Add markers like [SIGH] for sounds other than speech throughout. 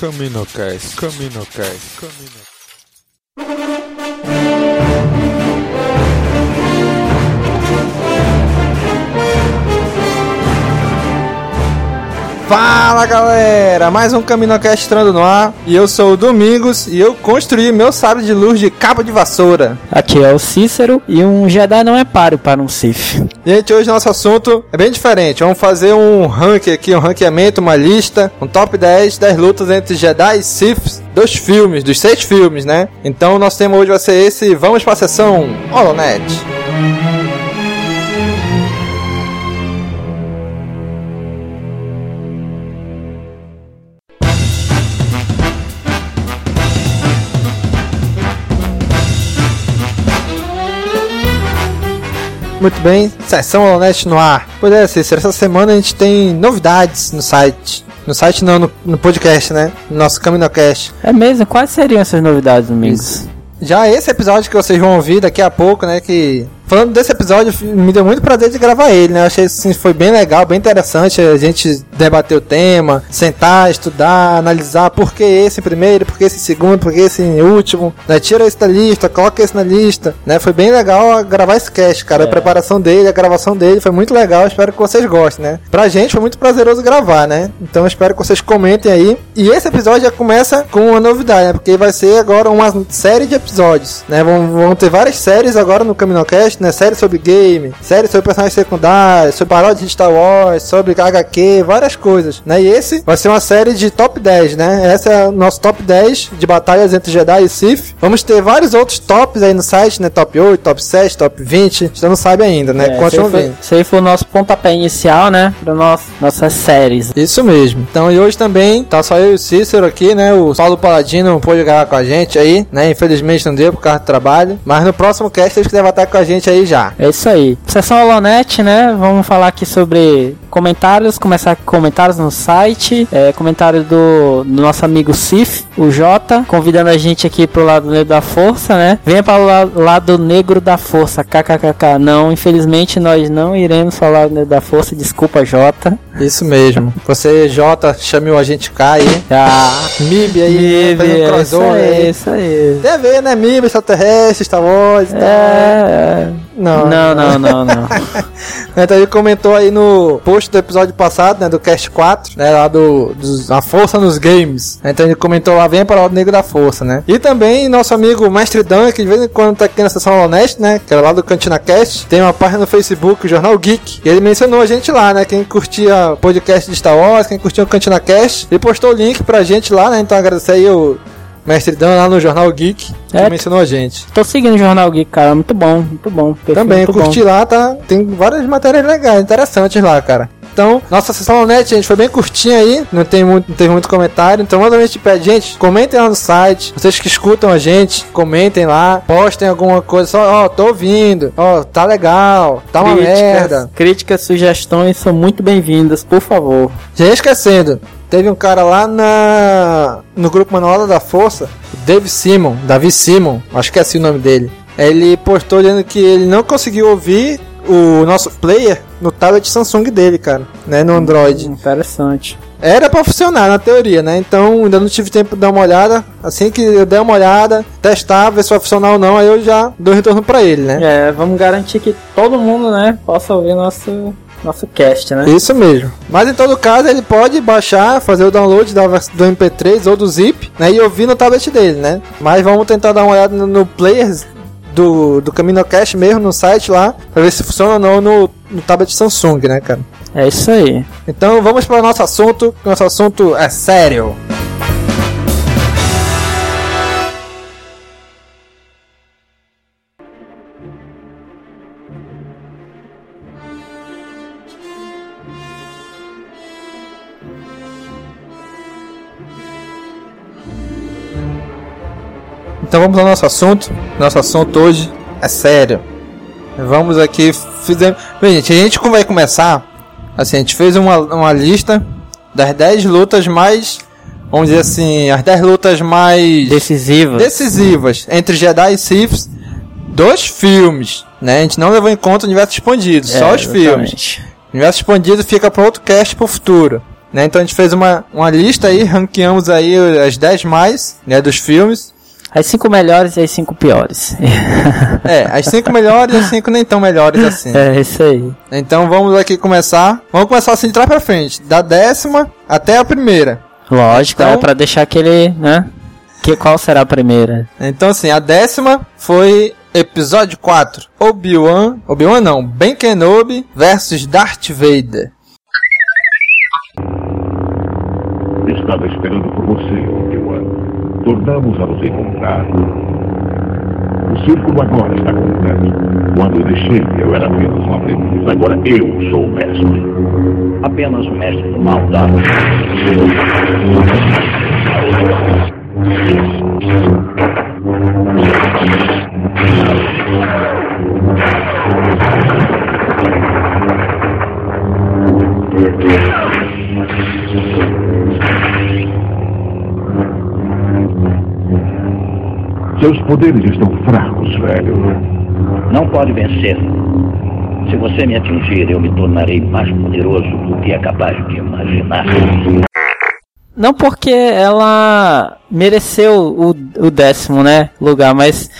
Caminocast, Caminocast, Caminocast. Fala galera, mais um Caminocast entrando no ar e eu sou o Domingos e eu construí meu sábio de luz de cabo de vassoura. Aqui é o Cícero e um Jedi não é páreo para um Sith. Gente, hoje nosso assunto é bem diferente. Vamos fazer um ranking aqui, um ranqueamento, uma lista, um top 10 das lutas entre Jedi e Sith dos filmes, dos seis filmes, né? Então, nosso tema hoje vai ser esse. Vamos para a sessão Holonet. Muito bem, sessão Holonet no ar. Pois é, Cícero, essa semana a gente tem novidades no site. No site não, no, no podcast, né? No nosso Caminocast. É mesmo? Quais seriam essas novidades, Domingos? Já esse episódio que vocês vão ouvir daqui a pouco, né? Que falando desse episódio, me deu muito prazer de gravar ele, né? Eu achei assim, foi bem legal, bem interessante a gente debater o tema, sentar, estudar, analisar por que esse primeiro, por que esse segundo, por que esse último, né? Tira esse da lista, coloca esse na lista, né? Foi bem legal gravar esse cast, cara. É. A preparação dele, a gravação dele foi muito legal. Espero que vocês gostem, né? Pra gente foi muito prazeroso gravar, né? Então espero que vocês comentem aí. E esse episódio já começa com uma novidade, né? Porque vai ser agora uma série de episódios, né? Vão, vão ter várias séries agora no Caminocast, né? Série sobre game, série sobre personagens secundários, sobre paródia de Star Wars, sobre HQ, várias coisas, né? E esse vai ser uma série de top 10, né? Essa é o nosso top 10 de batalhas entre Jedi e Sith. Vamos ter vários outros tops aí no site, né? Top 8, top 7, top 20. Você não sabe ainda, né? É, aí vendo. esse aí foi o nosso pontapé inicial, né? Para nosso, nossas séries. Isso mesmo. Então, e hoje também tá só eu e o Cícero aqui, né? O Paulo Paladino não pôde gravar com a gente aí, né? Infelizmente não deu por causa do trabalho. Mas no próximo cast eles quiserem estar com a gente aí já. É isso aí. Sessão Holonet, né? Vamos falar aqui sobre comentários. Começar com comentários no site. É, comentário do, do nosso amigo Sif, o Jota, convidando a gente aqui pro lado negro da força, né? Venha para o la- lado negro da força. KKKK. Não, infelizmente nós não iremos falar do negro da força. Desculpa, Jota. Isso mesmo. Você, Jota, chame o agente K aí. Ah, MIB aí, né? fazendo isso crossover aí, aí. isso aí. Tem a ver, né? MIB, extraterrestre, Star Wars e tal. É, Não, não, não, não, não. [LAUGHS] Então ele comentou aí no post do episódio passado, né, do Cast 4, né, lá do, dos A Força nos Games. Então ele comentou lá, vem para o Negro da Força, né. E também nosso amigo Mestre Dan, que de vez em quando tá aqui na sessão Honest, né, que é lá do Cantina Cast, tem uma página no Facebook, o Jornal Geek, e ele mencionou a gente lá, né, quem curtia podcast de Star Wars, quem curtia o Cantina Cast, ele postou o link pra gente lá, né, então agradecer aí o Mestre Dan lá no Jornal Geek, que É. mencionou a gente. Tô seguindo o Jornal Geek, cara. Muito bom, muito bom. Também, muito curti lá, tá? Tem várias matérias legais, interessantes lá, cara. Então, nossa sessão net, gente, foi bem curtinha aí, não, tem muito, não teve muito comentário. Então, gente pede, gente, comentem lá no site. Vocês que escutam a gente, comentem lá, postem alguma coisa, só, ó, tô ouvindo, ó, tá legal, tá uma merda. críticas, sugestões são muito bem-vindas, por favor. Já esquecendo, teve um cara lá na no grupo Manual da Força, o Dave Simon, Davi Simon, acho que é assim o nome dele. Ele postou dizendo que ele não conseguiu ouvir o nosso player no tablet Samsung dele, cara, né, no Android. Interessante. Era pra funcionar na teoria, né? Então ainda não tive tempo de dar uma olhada. Assim que eu der uma olhada, testar, ver se vai funcionar ou não, aí eu já dou retorno pra ele, né? É, vamos garantir que todo mundo, né, possa ouvir nosso, nosso cast, né? Isso mesmo. Mas em todo caso, ele pode baixar, fazer o download da do MP3 ou do Zip, né? E ouvir no tablet dele, né? Mas vamos tentar dar uma olhada no, no player do, do CaminoCast mesmo, no site lá, pra ver se funciona ou não no, no tablet Samsung, né, cara? É isso aí. Então vamos para o nosso assunto. que Nosso assunto é sério. Então vamos ao nosso assunto. Nosso assunto hoje é sério. Vamos aqui. Fizemos... Bem, gente, a gente vai começar. Assim, a gente fez uma, uma lista das 10 lutas mais. Vamos dizer assim, as 10 lutas mais Decisiva. decisivas entre Jedi e Sith dos filmes. né? A gente não levou em conta o universo expandido, só É, os filmes. exatamente. O universo expandido fica para outro cast pro futuro. Né? Então a gente fez uma, uma lista aí, ranqueamos aí as 10 mais né, dos filmes. As cinco melhores e as cinco piores. É, as 5 melhores e as 5 nem tão melhores assim. é, isso aí. Então vamos aqui começar. Vamos começar assim de trás pra frente. Da décima até a primeira. Lógico, Então- é pra deixar aquele, né? Que, qual será a primeira? Então assim, a décima foi episódio 4. Obi-Wan. Obi-Wan não, Ben Kenobi versus Darth Vader. Estava esperando por você, Obi-Wan. Tornamos a nos encontrar. O círculo agora está completo. Quando eu deixei, eu era apenas um aprendiz. Agora eu sou o mestre. Apenas o mestre do mal, tá? Seus poderes estão fracos, velho. Não pode vencer. Se você me atingir, eu me tornarei mais poderoso do que é capaz de imaginar. Não porque ela mereceu o, o décimo, né, lugar, mas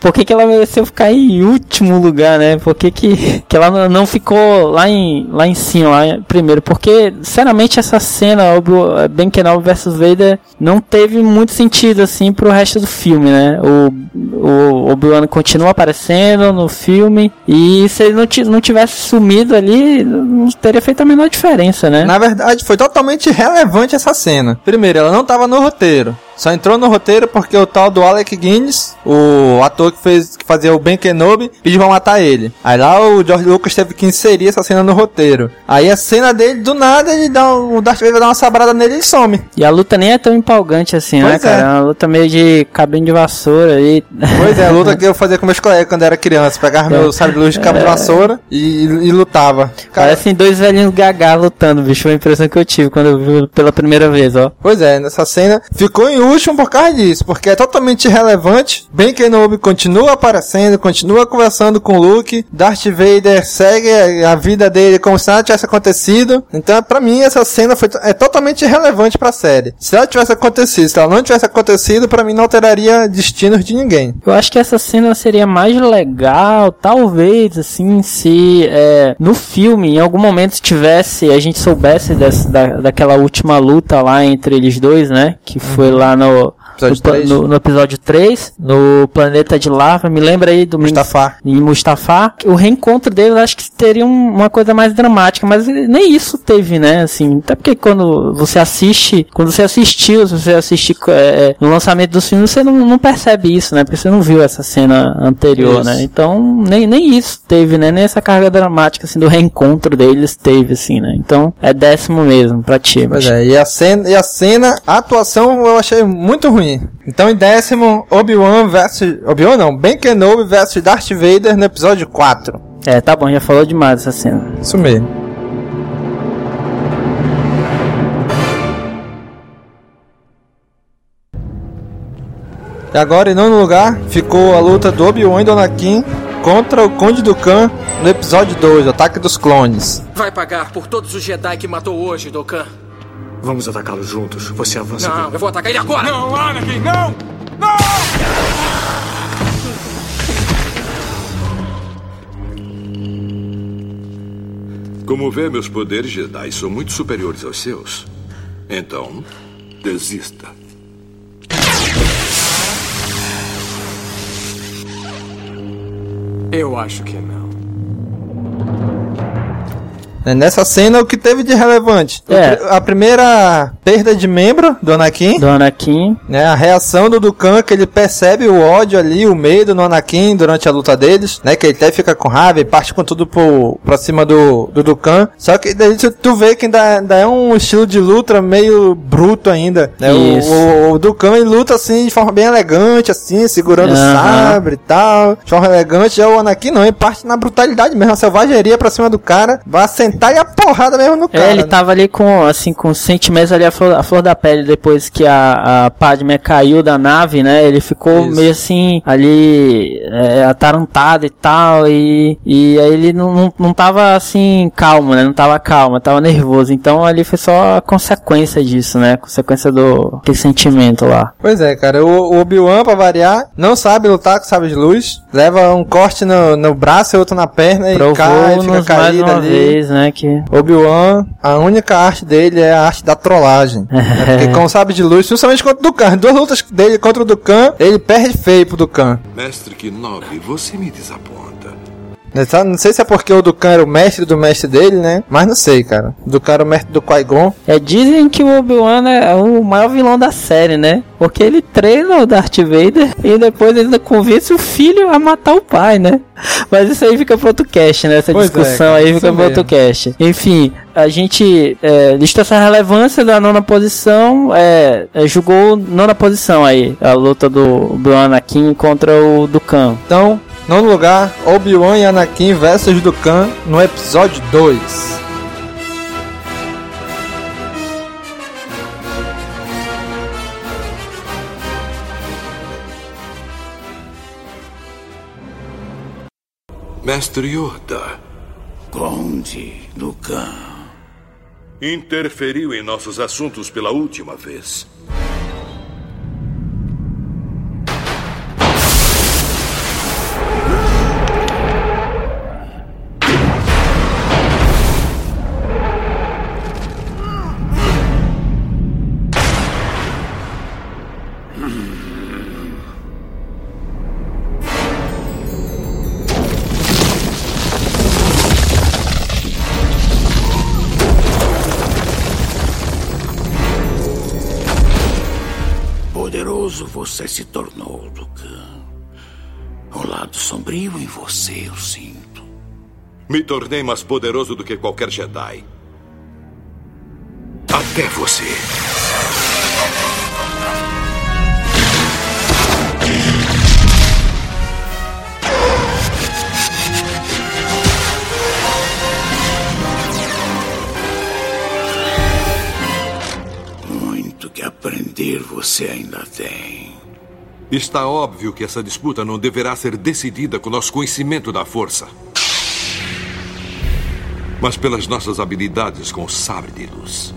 por que, que ela mereceu ficar em último lugar, né? Por que, que, que ela não- ficou lá em, lá em cima, lá em primeiro? Porque, sinceramente, essa cena, Obi Ben Kenobi vs Vader, não teve muito sentido, assim, pro resto do filme, né? O, o Obi-Wan continua aparecendo no filme, e se ele não, não tivesse sumido ali, não teria feito a menor diferença, né? Na verdade, foi totalmente irrelevante essa cena. Primeiro, ela não estava no roteiro. Só entrou no roteiro porque o tal do Alec Guinness, o ator que, fez, que fazia o Ben Kenobi, pediu pra matar ele. Aí lá o George Lucas teve que inserir essa cena no roteiro. Aí a cena dele, do nada, ele dá um, o Darth Vader dá uma sabrada nele e ele some. E a luta nem é tão empolgante assim, né, Pois é. cara? É uma luta meio de cabinho de vassoura aí. Pois é, a luta [LAUGHS] que eu fazia com meus colegas quando era criança. Pegava meu sabre de luz de cabo de vassoura e, e lutava. Cara, Parecem dois velhinhos gagá lutando, bicho. Foi a impressão que eu tive quando eu vi pela primeira vez, ó. Pois é, nessa cena ficou em último por causa disso, porque é totalmente irrelevante. Ben Kenobi continua aparecendo, continua conversando com o Luke. Darth Vader segue a a vida dele como se nada tivesse acontecido. Então, pra mim, essa cena foi, é totalmente irrelevante pra série. Se ela tivesse acontecido, se ela não tivesse acontecido, pra mim não alteraria destinos de ninguém. Eu acho que essa cena seria mais legal, talvez, assim, se é, no filme, em algum momento tivesse, a gente soubesse dessa, da, daquela última luta lá entre eles dois, né? Que foi lá no, Episódio no, pla- três. no- no episódio 3, no planeta de lava. Me lembra aí do Mustafa. em Mustafa. O reencontro deles acho que teria um- uma coisa mais dramática, mas nem isso teve, né? Assim, até porque quando você assiste, quando você assistiu, se você assistir é, no lançamento dos filmes, você não, não percebe isso, né? Porque você não viu essa cena anterior, Isso. né? Então, nem, nem isso teve, né? Nem essa carga dramática, assim, do reencontro deles teve, assim, né? Então, é décimo mesmo pra ti. Pois é, e a cena, e a cena, a atuação eu achei muito ruim. Então, em décimo, Obi-Wan versus. Obi-Wan não, Ben Kenobi versus Darth Vader no episódio 4. É, tá bom, já falou demais essa cena. Isso mesmo. E agora, em nono lugar, ficou a luta do Obi-Wan e do Anakin contra o Conde do Khan no episódio 2, Ataque dos Clones. Vai pagar por todos os Jedi que matou hoje, Dokkan. Vamos atacá-los juntos. Você avança. Não, eu vou atacar ele agora! Não, Anakin, não! Como vê, meus poderes Jedi são muito superiores aos seus. Então, desista. Eu acho que não. É, Nessa cena, o que teve de relevante? O É. A primeira perda de membro do Anakin. Do Anakin, né, a reação do Dukan, que ele percebe o ódio ali, o medo no Anakin durante a luta deles, né, que ele até fica com raiva e parte com tudo pro, pra cima do, do Dukan. Só que daí tu, tu vê que ainda, ainda é um estilo de luta meio bruto ainda, né, o, Isso. o, o Dukan ele luta assim, de forma bem elegante, assim, segurando o sabre e tal, de forma elegante, já o Anakin não, ele parte na brutalidade mesmo, a selvageria pra cima do cara, vai acender sentar e a porrada mesmo no cara. É, ele né? tava ali com, assim, com sentimentos ali a flor, a flor da pele depois que a, a Padme caiu da nave, né? Ele ficou Isso. meio assim, ali, é, atarantado e tal, e, e aí ele não, não, não tava assim, calmo, né? Não tava calmo, tava nervoso. Então ali foi só a consequência disso, né? Consequência do aquele sentimento lá. Pois é, cara. O, o Obi-Wan, pra variar, não sabe lutar com sabre de luz. Leva um corte no, no braço e outro na perna e cai, fica caído uma ali. vez, né? Que Obi-Wan, a única arte dele é a arte da trollagem. né? [LAUGHS] Porque com o sabre de luz, principalmente contra o Dukan, duas lutas dele contra o Dukan, ele perde feio pro Dukan. Mestre Kenobi, você me desaponta. Sabe? Não sei se é porque o Dukan era o mestre do mestre dele, né? Mas não sei, cara. O Dukan era o mestre do Qui-Gon. É, dizem que o Obi-Wan é o maior vilão da série, né? Porque ele treina o Darth Vader e depois ele ainda convence o filho a matar o pai, né? Mas isso aí fica pro outro cast, né? Essa Pois é, discussão cara, aí fica pro outro cast. Enfim, a gente é, listou essa relevância da nona posição, é, é, julgou nona posição aí, a luta do Obi-Wan Anakin contra o Dukan. Então, nono lugar, Obi-Wan e Anakin versus Dukan no episódio 2. Mestre Yoda Conde Dukan. interferiu em nossos assuntos pela última vez. Me tornei mais poderoso do que qualquer Jedi. Até você. Muito que aprender você ainda tem. Está óbvio que essa disputa não deverá ser decidida com nosso conhecimento da força. Mas pelas nossas habilidades com o sabre de luz.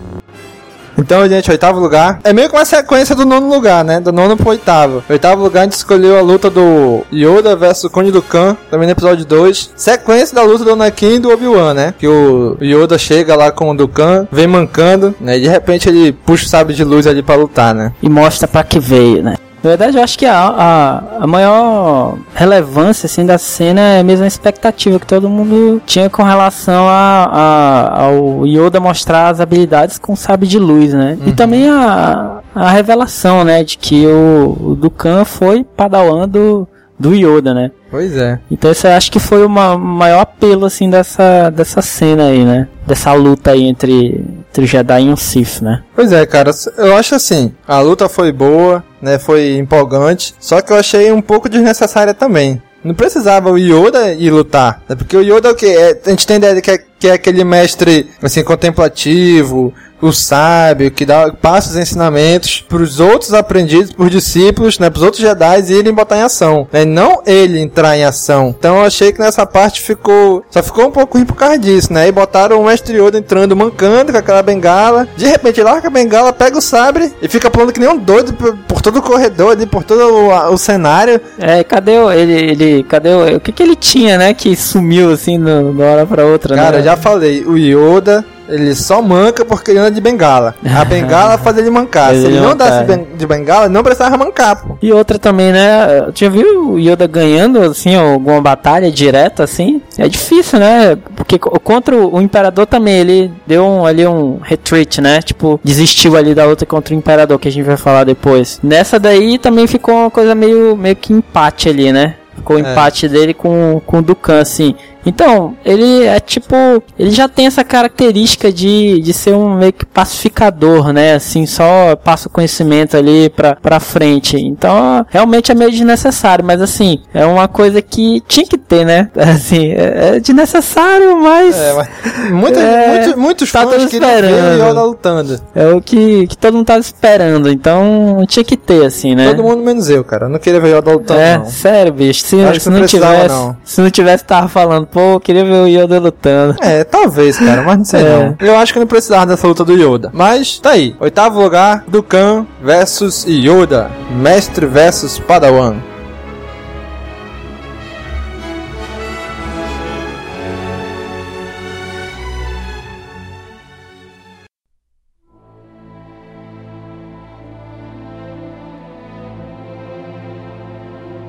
Então, gente, oitavo lugar. É meio que uma sequência do nono lugar, né? Do nono pro oitavo. Oitavo lugar, a gente escolheu a luta do Yoda versus o Conde Dukan, também no episódio 2. Sequência da luta do Anakin e do Obi-Wan, né? Que o Yoda chega lá com o Dukan, vem mancando, né? E de repente ele puxa o sabre de luz ali pra lutar, né? e mostra pra que veio, né? Na verdade, eu acho que a, a, a maior relevância assim, da cena é mesmo a expectativa que todo mundo tinha com relação a, a- ao Yoda mostrar as habilidades com sabre de luz, né? E também a, a revelação, né, de que o, o Dukan foi padawan do, do Yoda, né? Pois é. Então esse eu acho que foi o ma- maior apelo assim dessa, dessa cena aí, né? Dessa luta aí entre, entre o Jedi e o Sith, né? Pois é, cara, eu acho assim, a luta foi boa, né, foi empolgante, só que eu achei um pouco desnecessária também. Não precisava o Yoda ir lutar, né, porque o Yoda é o que? É, a gente tem ideia de que é, que é aquele mestre, assim, contemplativo, o sábio, que dá, passa os ensinamentos pros outros aprendidos, pros discípulos, né, pros outros Jedi irem botar em ação, né, não ele entrar em ação. Então eu achei que nessa parte ficou, só ficou um pouco ruim por causa disso, né, e botaram o mestre Yoda entrando mancando com aquela bengala, de repente ele larga a bengala, pega o sabre e fica pulando que nem um doido por, por todo o corredor ali, por todo o, a- o cenário. É, cadê o, ele, ele, cadê o, o que que ele tinha, né, que sumiu assim de uma hora pra outra, Cara, né? já falei, o Yoda, ele só manca porque ele anda de bengala. A [LAUGHS] bengala faz ele mancar. Se ele não mancar, andasse é. de bengala, ele não precisava mancar, pô. E outra também, né? Já viu o Yoda ganhando, assim, alguma batalha direta, assim? É difícil, né? Porque co- contra o Imperador também, ele deu um, ali um retreat, né? Tipo, desistiu ali da luta contra o Imperador, que a gente vai falar depois. Nessa daí também ficou uma coisa meio, meio que empate ali, né? Ficou o É. empate dele com, com o Dukan, assim. Então, ele é tipo. Ele já tem essa característica de, de ser um meio que pacificador, né? Assim, só passa o conhecimento ali pra, pra frente. Então, realmente é meio desnecessário, mas assim, é uma coisa que tinha que ter, né? [LAUGHS] Assim, é, é desnecessário, mas. É, mas muita, É, muitos, muitos tá fãs o esperando. Yoda lutando. É o que, que todo mundo tava esperando. Então, tinha que ter, assim, né? Todo mundo menos eu, cara. Eu não queria ver o Yoda lutando, É, não. sério, bicho. Se, Acho que se não não, tivesse. não. Se não tivesse, tava falando, pô, queria ver o Yoda lutando. É, talvez, cara, mas não sei É. não. Eu acho que não precisava dessa luta do Yoda. Mas tá aí. Oitavo lugar, Dukan versus Yoda. Mestre versus Padawan.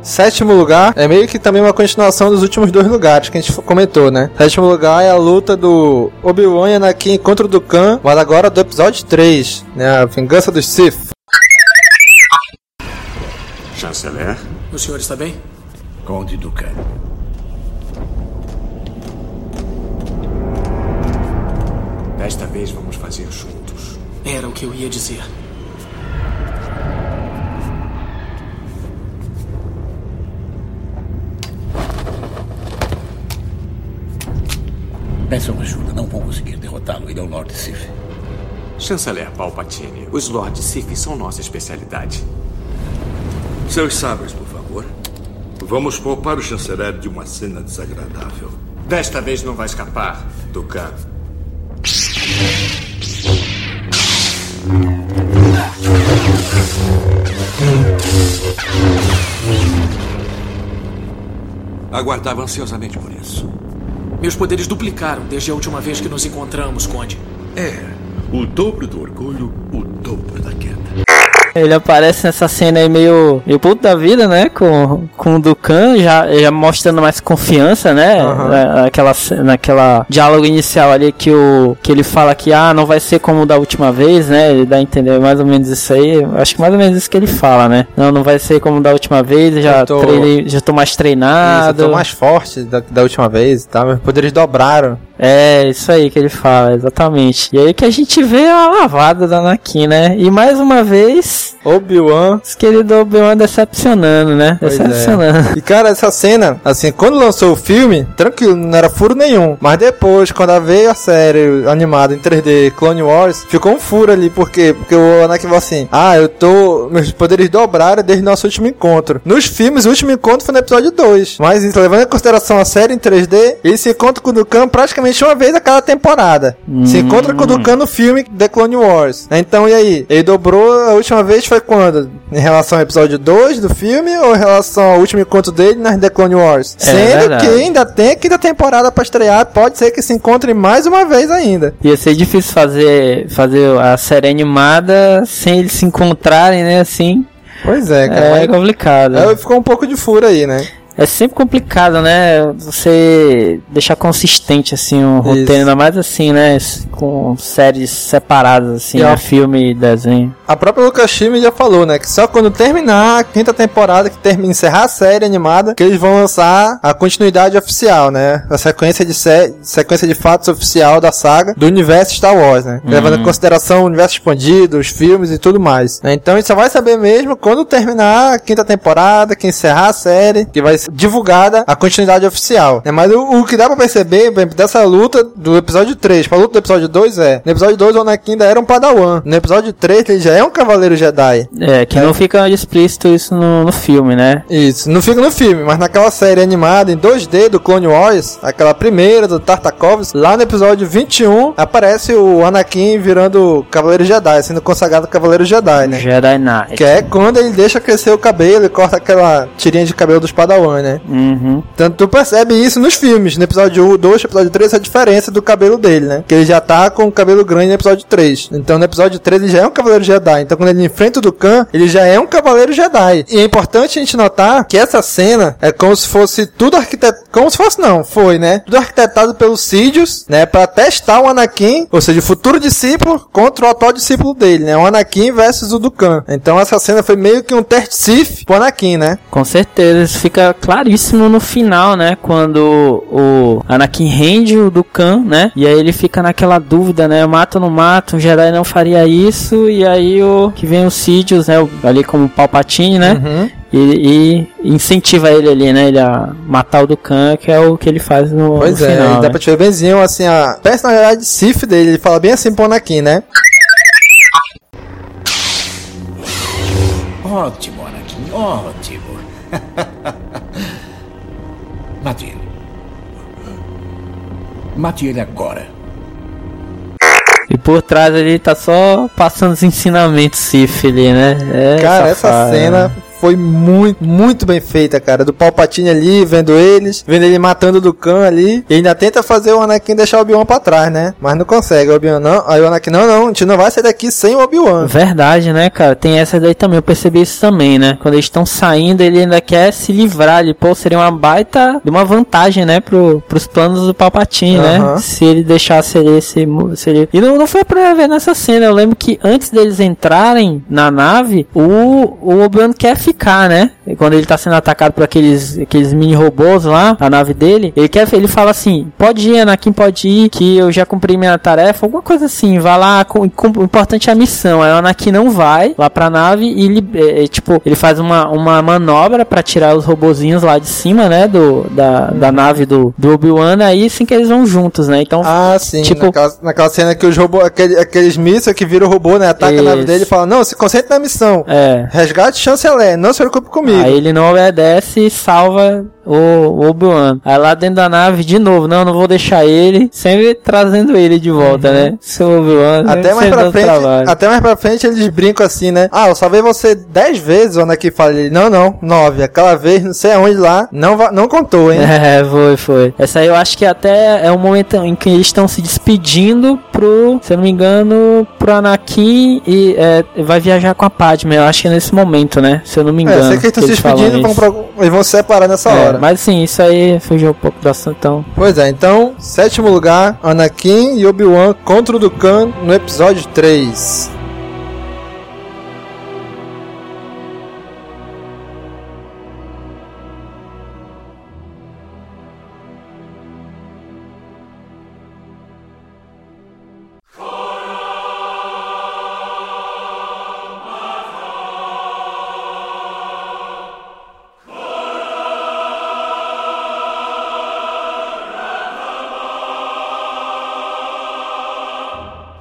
Sétimo lugar é meio que também uma continuação dos últimos dois lugares que a gente comentou, né? Sétimo lugar é a luta do Obi-Wan e Anakin contra o Dukan, mas agora do episódio 3, né? A Vingança dos Sith. Chanceler? O senhor está bem? Conde Dukan. Desta vez vamos fazer juntos. Era o que eu ia dizer. Peçam ajuda, não vão conseguir derrotá-lo. Ele é o Lord Sif. Chanceler Palpatine, os Lord Sith são nossa especialidade. Seus sabres, por favor. Vamos poupar o chanceler de uma cena desagradável. Desta vez não vai escapar, Dukan. Aguardava ansiosamente por isso. Meus poderes duplicaram desde a última vez que nos encontramos, Conde. É, o dobro do orgulho, o dobro da. [LAUGHS] Ele aparece nessa cena aí meio, meio puto da vida, né? Com, com o Dukan, já, já mostrando mais confiança, né? Aham. Na- Naquela, naquela diálogo inicial ali que, o, que ele fala que ah, não vai ser como da última vez, né? Ele dá a entender mais ou menos isso aí. Acho que mais ou menos isso que ele fala, né? Não, não vai ser como da última vez, já, Eu tô- treinei, já tô mais Isso, treinado. eu tô mais forte da, da última vez, tá? Meus poderes dobraram. É, isso aí que ele fala, exatamente. E aí que a gente vê a lavada da Anakin, né? E mais uma vez, Obi-Wan. os queridos Obi-Wan decepcionando, né? Pois é. Decepcionando. E cara, essa cena, assim, quando lançou o filme, tranquilo, não era furo nenhum. Mas depois, quando veio a série animada em 3D Clone Wars, ficou um furo ali, por quê? Porque o Anakin falou assim: Ah, eu tô. Meus poderes dobraram desde nosso último encontro. Nos filmes, o último encontro foi no episódio 2. Mas levando em consideração a série em 3D, ele se encontra com o Dukan praticamente uma vez a cada temporada. Se encontra com o Dukan no filme The Clone Wars. Então, e aí? Ele dobrou a última vez foi quando? Em relação ao episódio 2 do filme ou em relação ao último encontro dele nas The Clone Wars? É Sendo verdade. que ainda tem a quinta temporada pra estrear, pode ser que se encontre mais uma vez ainda. Ia ser difícil fazer, fazer a série animada sem eles se encontrarem, né? Assim, Pois é, cara. é complicado. é, ficou um pouco de furo aí, né? É sempre complicado, né? Você deixar consistente, assim, um roteiro, ainda mais assim, né? Com séries separadas, assim, ó. Filme e desenho. A própria Lucasfilm já falou, né? Que só quando terminar a quinta temporada, que termina, encerrar a série animada, que eles vão lançar a continuidade oficial, né? A sequência de, sé sequência de fatos oficial da saga do universo Star Wars, né? Levando em consideração o universo expandido, os filmes e tudo mais. né? Então a gente só vai saber mesmo quando terminar a quinta temporada, que encerrar a série, que vai ser divulgada a continuidade oficial. né? Mas o, o que dá pra perceber, por exemplo, dessa luta do episódio 3 pra luta do episódio 2 é, no episódio 2 o Anakin ainda era um padawan. No episódio 3 ele já é um cavaleiro Jedi. É, que não fica explícito isso no, no filme, né? Isso, não fica no filme, mas naquela série animada em 2D do Clone Wars, aquela primeira do Tartakovsky, lá no episódio 21, aparece o Anakin virando Cavaleiro Jedi, sendo consagrado Cavaleiro Jedi, né? Jedi Knight. Que é quando ele deixa crescer o cabelo e corta aquela tirinha de cabelo dos Padawan, né? Uhum. Tanto tu percebe isso nos filmes. No episódio 1, 2, episódio 3, a diferença do cabelo dele, né? Que ele já tá com o cabelo grande no episódio 3. Então no episódio 3 ele já é um Cavaleiro Jedi Jedi. Então quando ele enfrenta o Dukan, ele já é um Cavaleiro Jedi. E é importante a gente notar que essa cena é como se fosse tudo arquitetado. Como se fosse, não, foi, né? Tudo arquitetado pelos Sidious, né? Pra testar o Anakin, ou seja, o futuro discípulo contra o atual discípulo dele, né? O Anakin versus o Dukan. Então essa cena foi meio que um teste Sith pro Anakin, né? Com certeza, isso fica claríssimo no final, né? Quando o Anakin rende o Dukan, né? E aí ele fica naquela dúvida, né? Mato ou não mato, um Jedi não faria isso. E aí o que vem o Sidious, né? Ali como Palpatine, né? Uhum. E, e incentiva ele ali, né? Ele a matar o Dukan, que é o que ele faz no, Pois no é, final. e dá né? pra te ver benzinho, assim, a personalidade Sith dele, ele fala bem assim pro Anakin, né? Ótimo, Anakin, ótimo. [LAUGHS] Mate ele. Mate ele agora. E por trás ali tá só passando os ensinamentos Sif ali, né? É Cara, essa safado, cena né? Foi muito, muito bem feita, cara. Do Palpatine ali, vendo eles, vendo ele matando o Dukan ali. E ainda tenta fazer o Anakin deixar o Obi-Wan pra trás, né? Mas não consegue. O Obi-Wan não. Aí o Anakin, não, não, a gente não vai sair daqui sem o Obi-Wan. Verdade, né, cara? Tem essa daí também, eu percebi isso também, né? Quando eles estão saindo, ele ainda quer se livrar ali. Pô, seria uma baita de uma vantagem, né, pro, pros planos do Palpatine, né? Se ele deixasse ele se, se ele... E não, não foi a primeira vez nessa cena, eu lembro que antes deles entrarem na nave, o, o Obi-Wan quer ficar, né? E quando ele tá sendo atacado por aqueles, aqueles mini robôs lá, a nave dele, ele quer, ele fala assim, pode ir, Anakin, pode ir, que eu já cumpri minha tarefa, alguma coisa assim, vai lá, com, com- o importante é a missão. Aí o Anakin não vai lá pra nave e ele, é, é, tipo, ele faz uma, uma manobra pra tirar os robozinhos lá de cima, né, do, da, da nave do, do Obi-Wan, aí sim que eles vão juntos, né, então... Ah, sim. Tipo- naquela, naquela cena que os robôs, aquele, aqueles mísseis que viram o robô, né? Ataca a nave Isso. dele e fala: Não, se concentre na missão. É, Resgate chanceler, não se preocupe comigo. Aí ele não obedece e salva o, Obi-Wan. Aí lá dentro da nave, de novo, não, não vou deixar ele, sempre trazendo ele de volta, né? Seu Obi-Wan. Uhum. Até mais pra frente, trabalho. até mais pra frente eles brincam assim, né? Ah, eu salvei você 10 vezes, o Anakin fala ele, não, não, 9. Aquela vez, não sei aonde lá, não, não contou, hein? [LAUGHS] É, foi, foi. Essa aí eu acho que até é um momento em que eles estão se despedindo pro, se eu não me engano, pro Anakin e é, vai viajar com a Padme. Eu acho que é nesse momento, né? Se eu não me É, engano. sei que eles estão se despedindo, vão isso. pra, eles vão se separar nessa É, hora. Mas sim, isso aí fugiu um pouco do assunto, então. Pois é, então, sétimo lugar, Anakin e Obi-Wan contra o Dukan no episódio 3.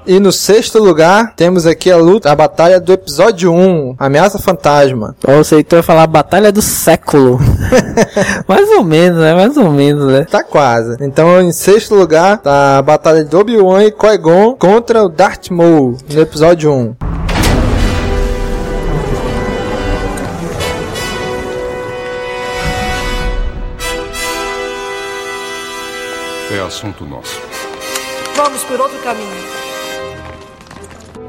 E no sexto lugar, temos aqui a luta, a batalha do episódio 1, Ameaça Fantasma. Ou você então vai falar Batalha do Século. [LAUGHS] mais ou menos, né? Mais ou menos, né? Tá quase. Então, em sexto lugar, tá a batalha de Obi-Wan e Qui-Gon contra o Darth Maul, no episódio 1. É assunto nosso. Vamos por outro caminho.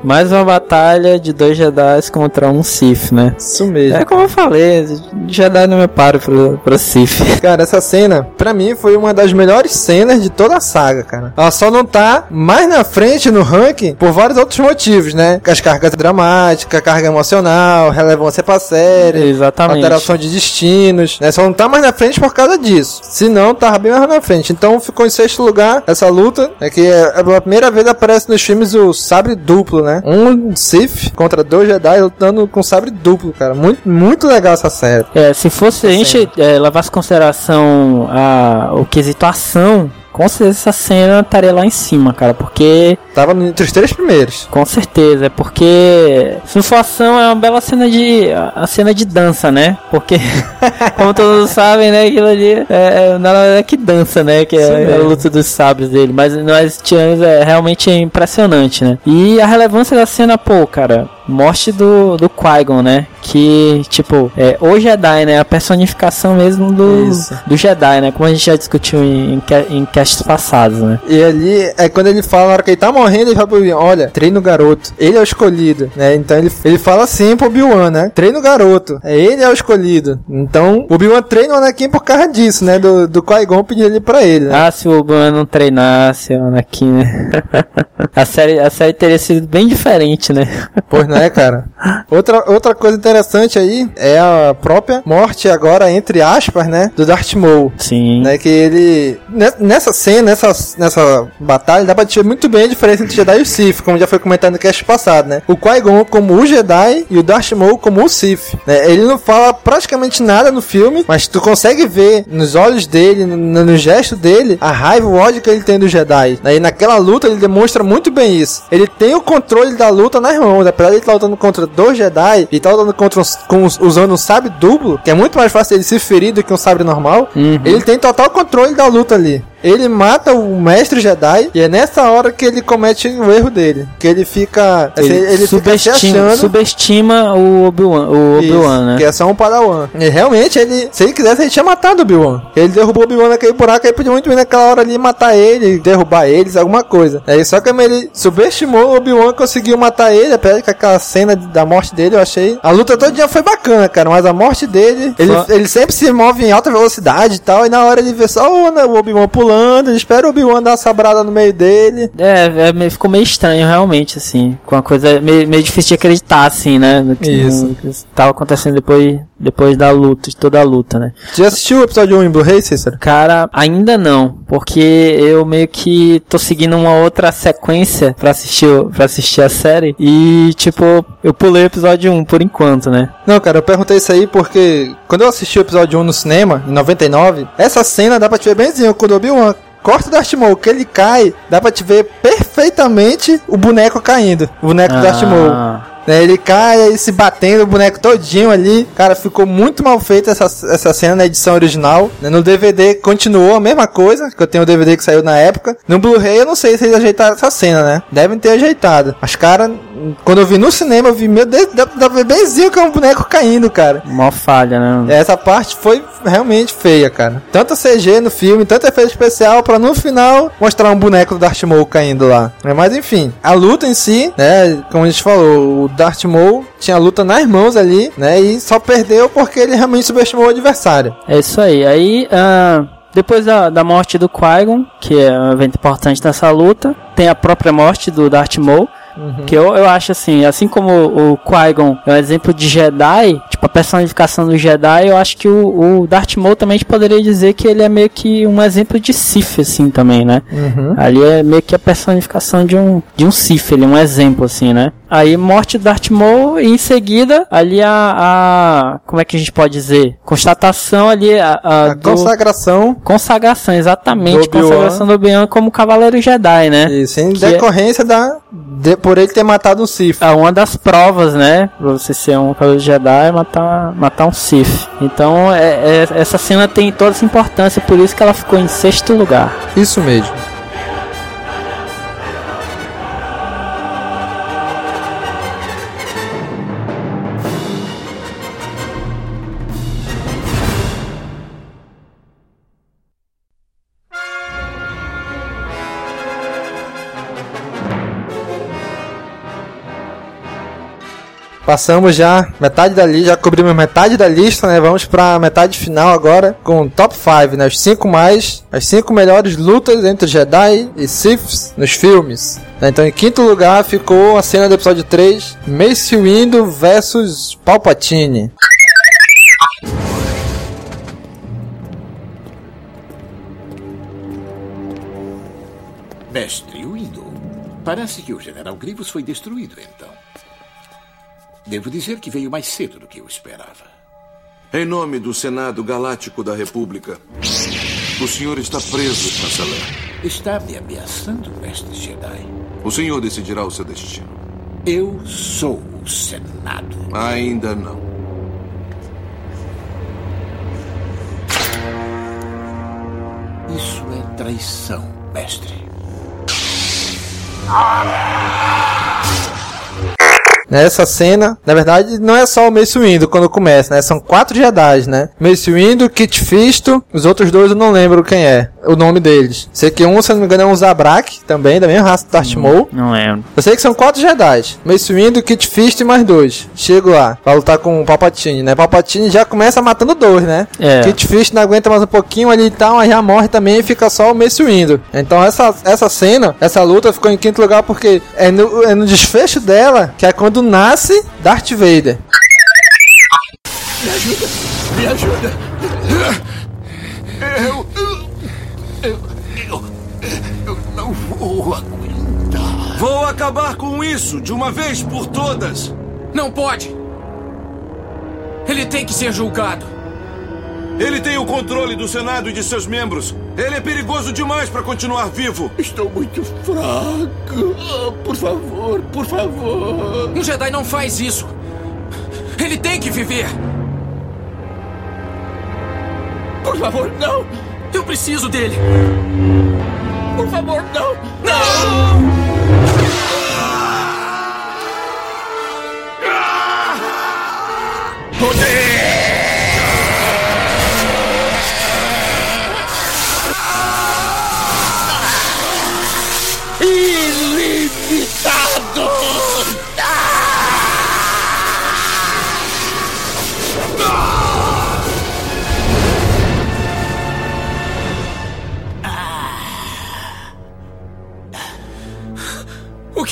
Mais uma batalha de dois Jedi contra um Sith, né? Isso mesmo. É como eu falei, Jedi não me paro pro, pro Sith. [LAUGHS] Cara, essa cena, pra mim, foi uma das melhores cenas de toda a saga, cara. Ela só não tá mais na frente no ranking por vários outros motivos, né? As cargas dramáticas, carga emocional, relevância pra série, Exatamente. alteração de destinos, né? Só não tá mais na frente por causa disso. Se não, tava bem mais na frente. Então ficou em sexto lugar essa luta, é que é pela primeira vez aparece nos filmes o sabre duplo, né? Um Sith contra dois Jedi lutando com sabre duplo, cara. Muito, muito legal essa série. É, se fosse a gente é, levasse em consideração a, o quesito ação, com certeza essa cena estaria lá em cima, cara, porque Tava entre os três primeiros. com certeza, é porque se não for ação é uma bela cena de a cena de dança, né? Porque [LAUGHS] como todos sabem, né, aquilo ali é, é nada é que dança, né, que Isso é a luta dos sabres dele, mas nós tiramos é realmente impressionante, né? E a relevância da cena, pô, cara, morte do, do Qui-Gon, né? Que, tipo, é, o Jedi, né? A personificação mesmo do, do Jedi, né? Como a gente já discutiu em, em, em casts passados, né? E ali é quando ele fala, na hora que ele tá morrendo, ele fala pro Obi-Wan, olha, treina o garoto. Ele é o escolhido, né? Então ele, ele fala assim pro Obi-Wan, né? Treina o garoto. É ele é o escolhido. Então o Obi-Wan treina o Anakin por causa disso, né? Do, do Qui-Gon pedindo ele pra ele, né? Ah, se o Obi-Wan não treinasse o Anakin, né? [LAUGHS] a, série, a série teria sido bem diferente, né? Pois não é, cara? Outra, outra coisa interessante aí é a própria morte agora, entre aspas, né? Do Darth Maul. Sim. Né, que ele... ne- Nessa cena, nessa, nessa batalha, dá pra ver muito bem a diferença entre Jedi e o Sith, como já foi comentado no cast passado, né? O Qui-Gon como o Jedi e o Darth Maul como o Sith. Né? Ele não fala praticamente nada no filme, mas tu consegue ver nos olhos dele, no, no gesto dele, a raiva, o ódio que ele tem do Jedi. Né? E naquela luta ele demonstra muito bem isso. Ele tem o controle da luta nas mãos, apesar de estar lutando contra dois Jedi e tá lutando contra uns, com usando um sabre duplo, que é muito mais fácil ele se ferir do que um sabre normal. Ele tem total controle da luta ali. Ele mata o mestre Jedi e é nessa hora que ele comete o erro dele. Que ele fica. assim, Ele, ele fica subestima, achando. subestima o Obi-Wan, o Obi-Wan, né? Que é só um Padawan. E realmente, ele, se ele quisesse, ele tinha matado o Obi-Wan. Ele derrubou o Obi-Wan naquele buraco, aí podia muito bem naquela hora ali matar ele, derrubar eles, alguma coisa. Aí só que ele subestimou o Obi-Wan, conseguiu matar ele, apesar que aquela cena da morte dele, eu achei. A luta todo foi bacana, cara, mas a morte dele, ele, ele sempre se move em alta velocidade e tal, e na hora ele vê só o, né, o Obi-Wan pulando, ele espera o Obi-Wan dar uma sabrada no meio dele. É, é, ficou meio estranho realmente, assim. Com uma coisa meio, meio difícil de acreditar, assim, né? No que, Isso. no que tava acontecendo depois, depois da luta, de toda a luta, né? Já assistiu o episódio 1 em Blu-ray, Cícero? Cara, ainda não, porque eu meio que tô seguindo uma outra sequência pra assistir, pra assistir a série e, tipo, eu pulei o episódio 1 por enquanto, né? Não, cara, eu perguntei isso aí porque quando eu assisti o episódio 1 no cinema, em 99, essa cena dá pra te ver benzinho quando o Obi-Wan corta o Darth Maul, que ele cai, dá pra te ver perfeitamente o boneco caindo, o boneco do Darth Maul. Né, ele cai aí se batendo, o boneco todinho ali. Cara, ficou muito mal feita essa, essa cena na edição original. né. No DVD continuou a mesma coisa, que eu tenho o DVD que saiu na época. No Blu-ray eu não sei se eles ajeitaram essa cena, né? Devem ter ajeitado. Mas, cara, quando eu vi no cinema, eu vi, meu Deus, dá, dá pra ver benzinho que é um boneco caindo, cara. Mó falha, né? Essa parte foi realmente feia, cara. Tanto CG no filme, tanto efeito especial, pra no final mostrar um boneco do Darth Maul caindo lá. Mas enfim, a luta em si, né, como a gente falou, o Darth Maul tinha luta nas mãos ali, né, e só perdeu porque ele realmente subestimou o adversário. É isso aí. Aí, ah, depois da, da morte do Qui-Gon, que é um evento importante nessa luta, tem a própria morte do Darth Maul. Que eu, eu acho assim, assim como o Qui-Gon é um exemplo de Jedi, tipo a personificação do Jedi, eu acho que o, o Darth Maul também a gente poderia dizer que ele é meio que um exemplo de Sith, assim, também, né? Ali é meio que a personificação de um, de um Sith, ele é um exemplo, assim, né? Aí morte do Darth Maul e em seguida ali a, a como é que a gente pode dizer? Constatação ali a, a, A do- consagração consagração, exatamente, do consagração do Obi-Wan como Cavaleiro Jedi, né? Isso, em Que é- decorrência da de- por ele ter matado um Sith. É uma das provas, né? Pra você ser um Cavaleiro Jedi é matar, matar um Sith. Então, é, é- essa cena tem toda essa importância, por isso que ela ficou em sexto lugar. Isso mesmo. Passamos já metade da lista, já cobrimos metade da lista, né? Vamos pra metade final agora com top 5, né? Os 5 mais, as 5 melhores lutas entre Jedi e Siths nos filmes. né? Então, em quinto lugar ficou a cena do episódio 3, Mace Windu versus Palpatine. Mestre Windu, parece que o General Grievous foi destruído então. Devo dizer que veio mais cedo do que eu esperava. Em nome do Senado Galáctico da República, o senhor está preso, chanceler. Está me ameaçando, mestre Jedi? O senhor decidirá o seu destino. Eu sou o Senado. Ainda não. Isso é traição, mestre. Nessa cena, na verdade, não é só o Mace Windu quando começa, né? São quatro Jedi, né? Mace Windu, Kit Fisto, os outros dois eu não lembro quem é, o nome deles. Sei que um, se não me engano, é um Zabrak, também, da mesma raça do Darth Maul. Não lembro. Eu sei que são quatro Jedi. Mace Windu, Kit Fisto e mais dois. Chego lá, pra lutar com o Palpatine, né? Palpatine já começa matando dois, né? É. Kit Fisto não aguenta mais um pouquinho ali e tal, aí já morre também e fica só o Mace Windu. Então essa, essa cena, essa luta ficou em quinto lugar porque é no, é no desfecho dela que é quando nasce Darth Vader. Me ajuda! Me ajuda! Eu. Eu. Eu. Eu não vou aguentar. Vou acabar com isso de uma vez por todas. Não pode! Ele tem que ser julgado. Ele tem o controle do Senado e de seus membros. Ele é perigoso demais para continuar vivo. Estou muito fraco. Oh, por favor, por favor. Um Jedi não faz isso. Ele tem que viver. Por favor, não. Eu preciso dele. Por favor, não. Não! Ilimitado!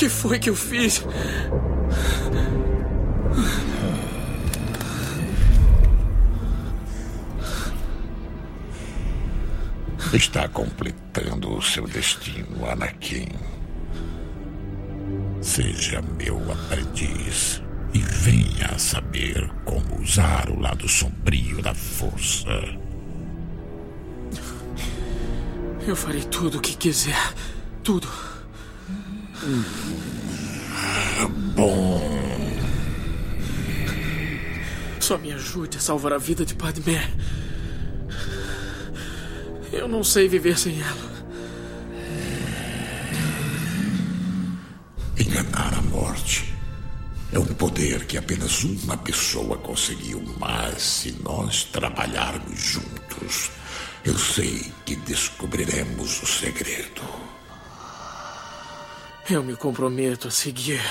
Que foi que eu fiz? Está completando o seu destino, Anakin. Seja meu aprendiz e venha saber como usar o lado sombrio da força. Eu farei tudo o que quiser. Tudo. Bom. Só me ajude a salvar a vida de Padmé. Eu não sei viver sem ela. Enganar a morte é um poder que apenas uma pessoa conseguiu, mas se nós trabalharmos juntos, eu sei que descobriremos o segredo. Eu me comprometo a seguir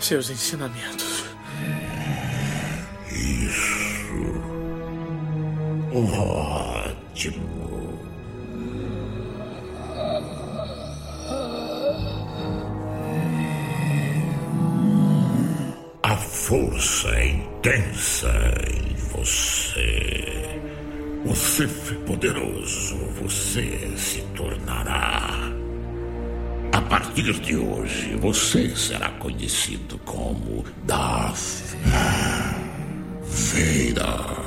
seus ensinamentos. Isso. Ótimo. A força é intensa em você. O Sith poderoso você se tornará. A partir de hoje, você será conhecido como Darth Vader.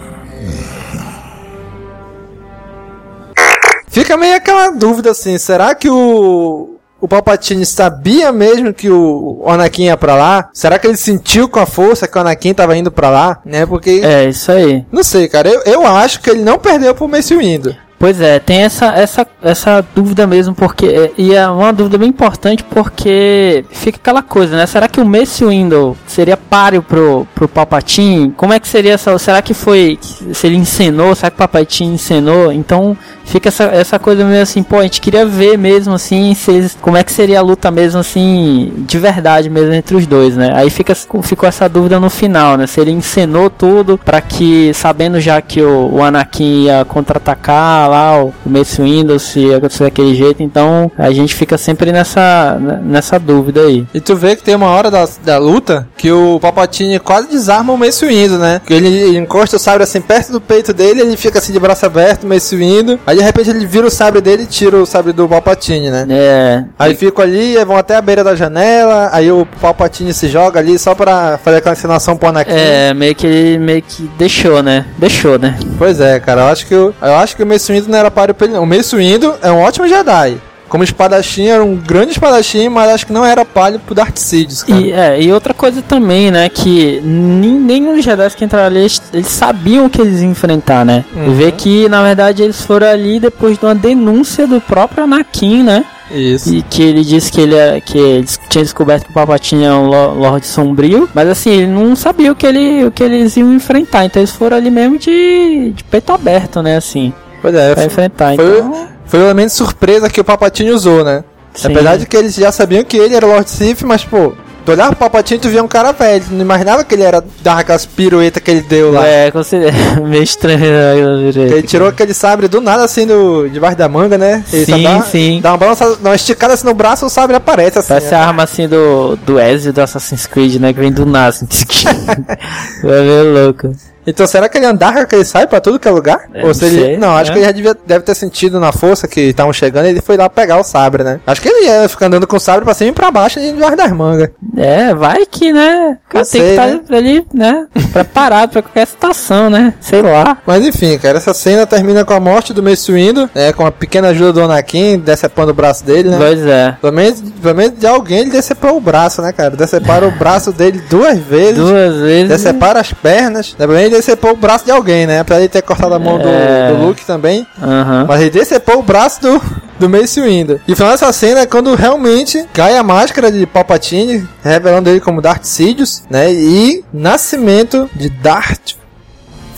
Fica meio aquela dúvida assim, será que o o Palpatine sabia mesmo que o Anakin ia pra lá? Será que ele sentiu com a força que o Anakin tava indo pra lá? Né? Porque É, isso aí. não sei, cara, eu, eu acho que ele não perdeu pro Mace Windu. Pois é, tem essa, essa, essa dúvida mesmo, porque. é, E é uma dúvida bem importante porque fica aquela coisa, né? Será que o Mace Windu seria páreo pro, pro Palpatine? Como é que seria essa. Será que foi. Se ele encenou? Será que o Palpatine encenou? Então fica essa, essa coisa meio assim, pô, a gente queria ver mesmo assim, se como é que seria a luta mesmo assim, de verdade mesmo entre os dois, né? Aí fica, ficou essa dúvida no final, né? Se ele encenou tudo pra que, sabendo já que o, o Anakin ia contra-atacar lá, o Mace Windu, se acontecer daquele jeito, então a gente fica sempre nessa, nessa dúvida aí. E tu vê que tem uma hora da, da luta que o Palpatine quase desarma o Mace Windu, né? Que ele, ele encosta o sabre assim perto do peito dele, ele fica assim de braço aberto, o Mace Windu. Aí de repente ele vira o sabre dele e tira o sabre do Palpatine, né? É. Aí ficam ali, vão até a beira da janela, aí o Palpatine se joga ali só pra fazer aquela encenação pro Anakin. É, meio que, meio que deixou, né? Deixou, né? Pois é, cara, eu acho que o, eu acho que o Mace Windu não era páreo pra ele não. O Mace Windu é um ótimo Jedi. como espadachim, era um grande espadachim, mas acho que não era palho pro Darth Sidious, cara. E, é, e outra coisa também, né? Que nem- nenhum dos Jedi que entraram ali, eles, eles sabiam o que eles iam enfrentar, né? Uhum. Ver que, na verdade, eles foram ali depois de uma denúncia do próprio Anakin, né? Isso. E que ele disse que ele é, que eles tinha descoberto que o Palpatine é um lo- Lorde Sombrio, mas assim, ele não sabia o que, ele, o que eles iam enfrentar, então eles foram ali mesmo de, de peito aberto, né, assim, Pois é, pra foi, enfrentar. foi, Então, foi o elemento surpresa que o Palpatine usou, né? sim. Apesar de que eles já sabiam que ele era Lord Sith, mas pô, tu olhava pro Palpatine e tu via um cara velho, tu não imaginava que ele era dar aquelas piruetas que ele deu lá. É, considera [LAUGHS] meio estranho. né, Ele tirou aquele sabre do nada assim do, debaixo da manga, né? Ele Sim, dá, sim. Dá uma balançada, dá uma esticada assim no braço, o sabre aparece assim. Parece né? a arma assim do, do Ezio do Assassin's Creed, né? Que vem do nada, assim. [LAUGHS] [LAUGHS] Vai ver louco. Então será que ele andava com aquele sabre pra tudo que é lugar? É, Ou se não ele. sei, não, acho é. que ele já devia, deve ter sentido na força que estavam chegando e ele foi lá pegar o sabre, né? Acho que ele ia ficar andando com o sabre pra cima e pra baixo e debaixo das mangas. É, vai que, né? Cara tem que estar né? ali, né? Preparado pra qualquer situação, né? Sei lá. Mas enfim, cara, essa cena termina com a morte do Mace Windu, né? Com a pequena ajuda do Anakin, decepando o braço dele, né? Pois é. Pelo menos, pelo menos de alguém ele decepou o braço, né, cara? Decepara o braço dele duas vezes. Duas vezes. Decepara as pernas. né? Ele decepou o braço de alguém, né? Apesar de ele ter cortado a mão do- É. do, Luke também. Aham. Mas ele decepou o braço do, do Mace Windu. E final dessa cena é quando realmente cai a máscara de Palpatine, revelando ele como Darth Sidious, né? E nascimento de Darth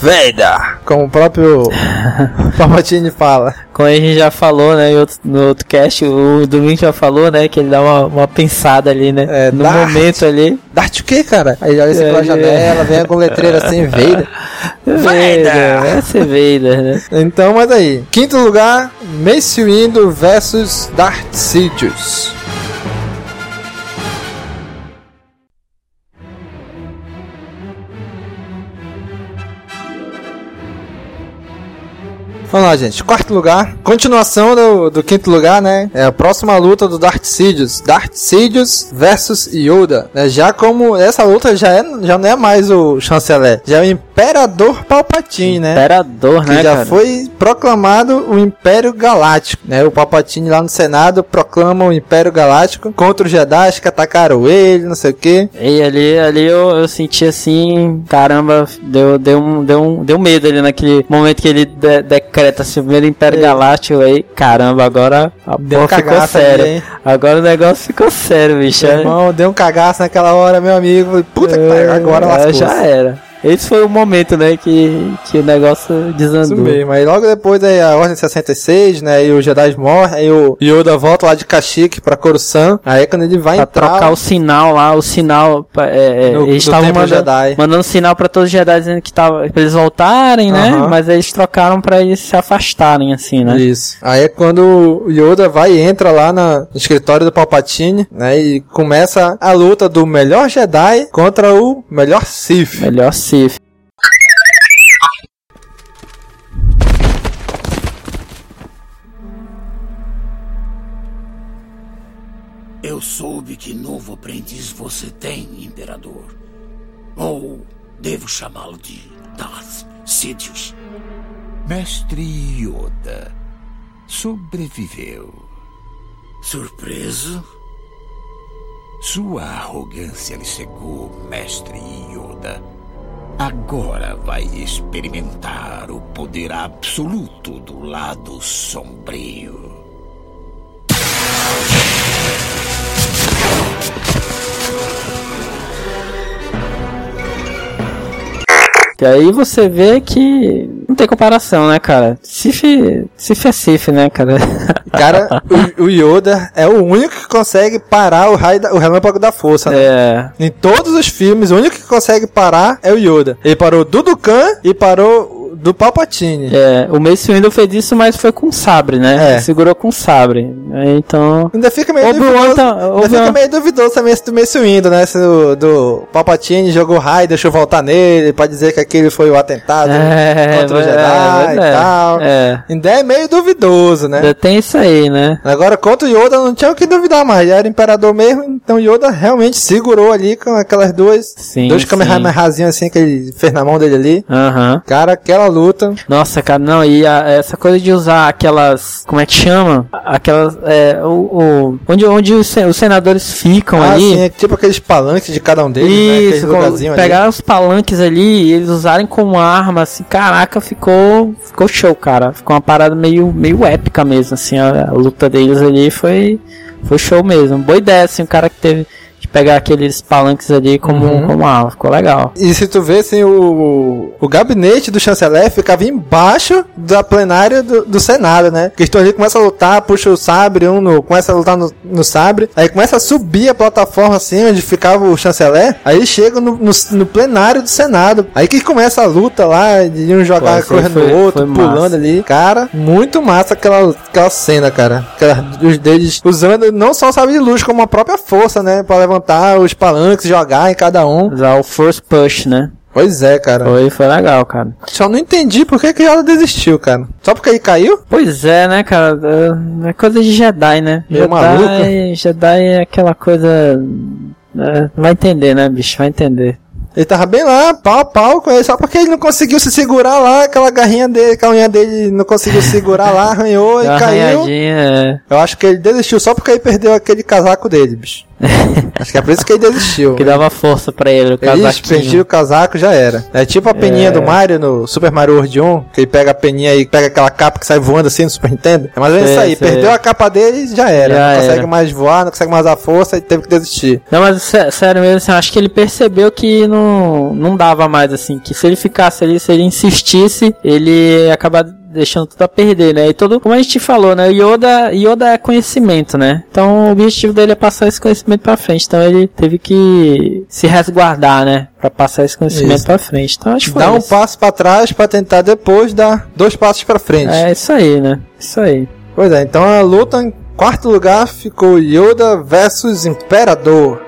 Vader, como o próprio [LAUGHS] Palpatine fala. Como a gente já falou, né? outro- no outro cast, o Domingo já falou, né? Que ele dá uma, uma pensada ali, né? É, no Darth. momento ali. Darth o quê, cara? Aí olha assim É, pela é. janela, vem com letreiro assim, [LAUGHS] Vader. Vader! Vai ser Vader, né? Então, mas aí. Quinto lugar, Mace Windu versus Darth Sidious. Vamos lá, gente. Quarto lugar. Continuação do, do quinto lugar, né? É a próxima luta do Darth Sidious. Darth Sidious versus Yoda. Né? Já como essa luta já, é, já não é mais o chanceler. Já é o Imperador Palpatine, né? Imperador, que né, já cara? foi proclamado o Império Galáctico, né? O Palpatine lá no Senado proclama o Império Galáctico contra os Jedi que atacaram ele, não sei o que. E ali, ali eu, eu senti assim, caramba, deu, deu, um, deu, um, deu medo ali naquele momento que ele de, decreta assim, o primeiro Império Galáctico aí, caramba, agora a Deu um ficou sério. agora o negócio ficou sério, bicho. Meu irmão, deu um cagaço naquela hora, meu amigo. Puta que pariu, agora É, lascou. já era. Esse foi o momento, né, que, que o negócio Isso desandou. mesmo. Aí logo depois aí a Ordem 66, né? E os Jedi morrem, aí o Yoda volta lá de Kashyyyk pra Coruscant. Aí é quando ele vai Pra entrar... trocar o sinal lá, o sinal. É, é, No- eles estavam mandando, mandando sinal pra todos os Jedi dizendo que tava, pra eles voltarem, né? Aham. Mas eles trocaram pra eles se afastarem, assim, né? Isso. Aí é quando o Yoda vai e entra lá na- no escritório do Palpatine, né? E começa a luta do melhor Jedi contra o melhor Sith. Melhor Sith. Eu soube que novo aprendiz você tem, Imperador. Ou devo chamá-lo de Darth Sidious. Mestre Yoda sobreviveu. Surpreso? Sua arrogância lhe cegou, Mestre Yoda. Agora vai experimentar o poder absoluto do lado sombrio. E aí você vê que não tem comparação, né, cara? Sif, Sif é Sif, né, cara? [LAUGHS] Cara, o, o Yoda é o único que consegue parar o raio da, o relâmpago da força, né? É. Em todos os filmes, o único que consegue parar é o Yoda. Ele parou do Dukan e parou do Palpatine. É, o Mace Windu fez isso, mas foi com sabre, né? É. Segurou com sabre. Então. Ainda fica meio duvidoso, tá- ainda fica meio duvidoso também esse do Mace Windu, né? Esse do, do Palpatine jogou raio, deixou voltar nele, pra dizer que aquele foi o atentado É, contra o é, Jedi é, e tal. é. Ainda é meio duvidoso, né? Ainda tem isso aí, né? Agora, contra o Yoda, não tinha o que duvidar mais. Já era imperador mesmo, então Yoda realmente segurou ali com aquelas duas. Sim, dois. Kamehamehazinhos assim que ele fez na mão dele ali. Aham. Cara, aquela luta. Nossa, cara, não, e a- essa coisa de usar aquelas. Como é que chama? Aquelas. é, o, o- onde, onde os, os senadores ficam Ah, ali. sim, é tipo aqueles palanques de cada um deles, né? Isso, lugarzinhos ali. pegar os palanques ali e eles usarem como arma, assim, caraca, ficou, ficou show, cara. Ficou uma parada meio, meio épica mesmo, assim, a, a luta deles ali foi, foi show mesmo. Boa ideia, assim, o cara que teve pegar aqueles palanques ali como, Uhum. como arma, ficou legal. E se tu vê, assim, o, o gabinete do chanceler ficava embaixo da plenária do, do Senado, né? Que estão ali, começa a lutar, puxa o sabre, um no, começa a lutar no, no sabre, aí começa a subir a plataforma, assim, onde ficava o chanceler, aí chega no, no, no plenário do Senado. Aí que começa a luta lá, de um jogar Pô, correndo foi- no outro, pulando massa. ali. Cara, muito massa aquela, aquela cena, cara. Aquela, os deles usando não só o sabre de luz, como a própria força, né? Pra levantar os palanques, jogar em cada um. Usar o first push, né? Pois é, cara. Foi, foi legal, cara. Só não entendi por que que ela desistiu, cara. Só porque ele caiu? Pois é, né, cara? É é coisa de Jedi, né? Meio Jedi, maluca. Jedi é aquela coisa. é, vai entender, né, bicho? Vai entender. Ele tava bem lá, pau a pau com ele, só porque ele não conseguiu se segurar lá, aquela garrinha dele, aquela unha dele não conseguiu segurar lá, arranhou e [LAUGHS] caiu. é. Eu acho que ele desistiu só porque ele perdeu aquele casaco dele, bicho. Acho que é por isso que ele desistiu. Que dava força pra ele, o Ele casaquinho. perdia o casaco já era. É tipo a peninha É. do Mario no Super Mario World 1, que ele pega a peninha e pega aquela capa que sai voando assim no Super Nintendo. É mais ou menos isso aí. Perdeu a capa dele e já era. Já não consegue era. mais voar, não consegue mais usar força e teve que desistir. Não, mas sé- sério mesmo, assim, acho que ele percebeu que não, não dava mais, assim, que se ele ficasse ali, se ele insistisse, ele ia acabar deixando tudo a perder, né? E todo, como a gente falou, né? Yoda, Yoda é conhecimento, né? Então o objetivo dele é passar esse conhecimento pra frente. Então ele teve que se resguardar, né? Pra passar esse conhecimento pra frente. Então acho que foi Dá um isso. passo pra trás pra tentar depois dar dois passos pra frente. É isso aí, né? Isso aí. Pois é, então a luta em quarto lugar ficou Yoda versus Imperador.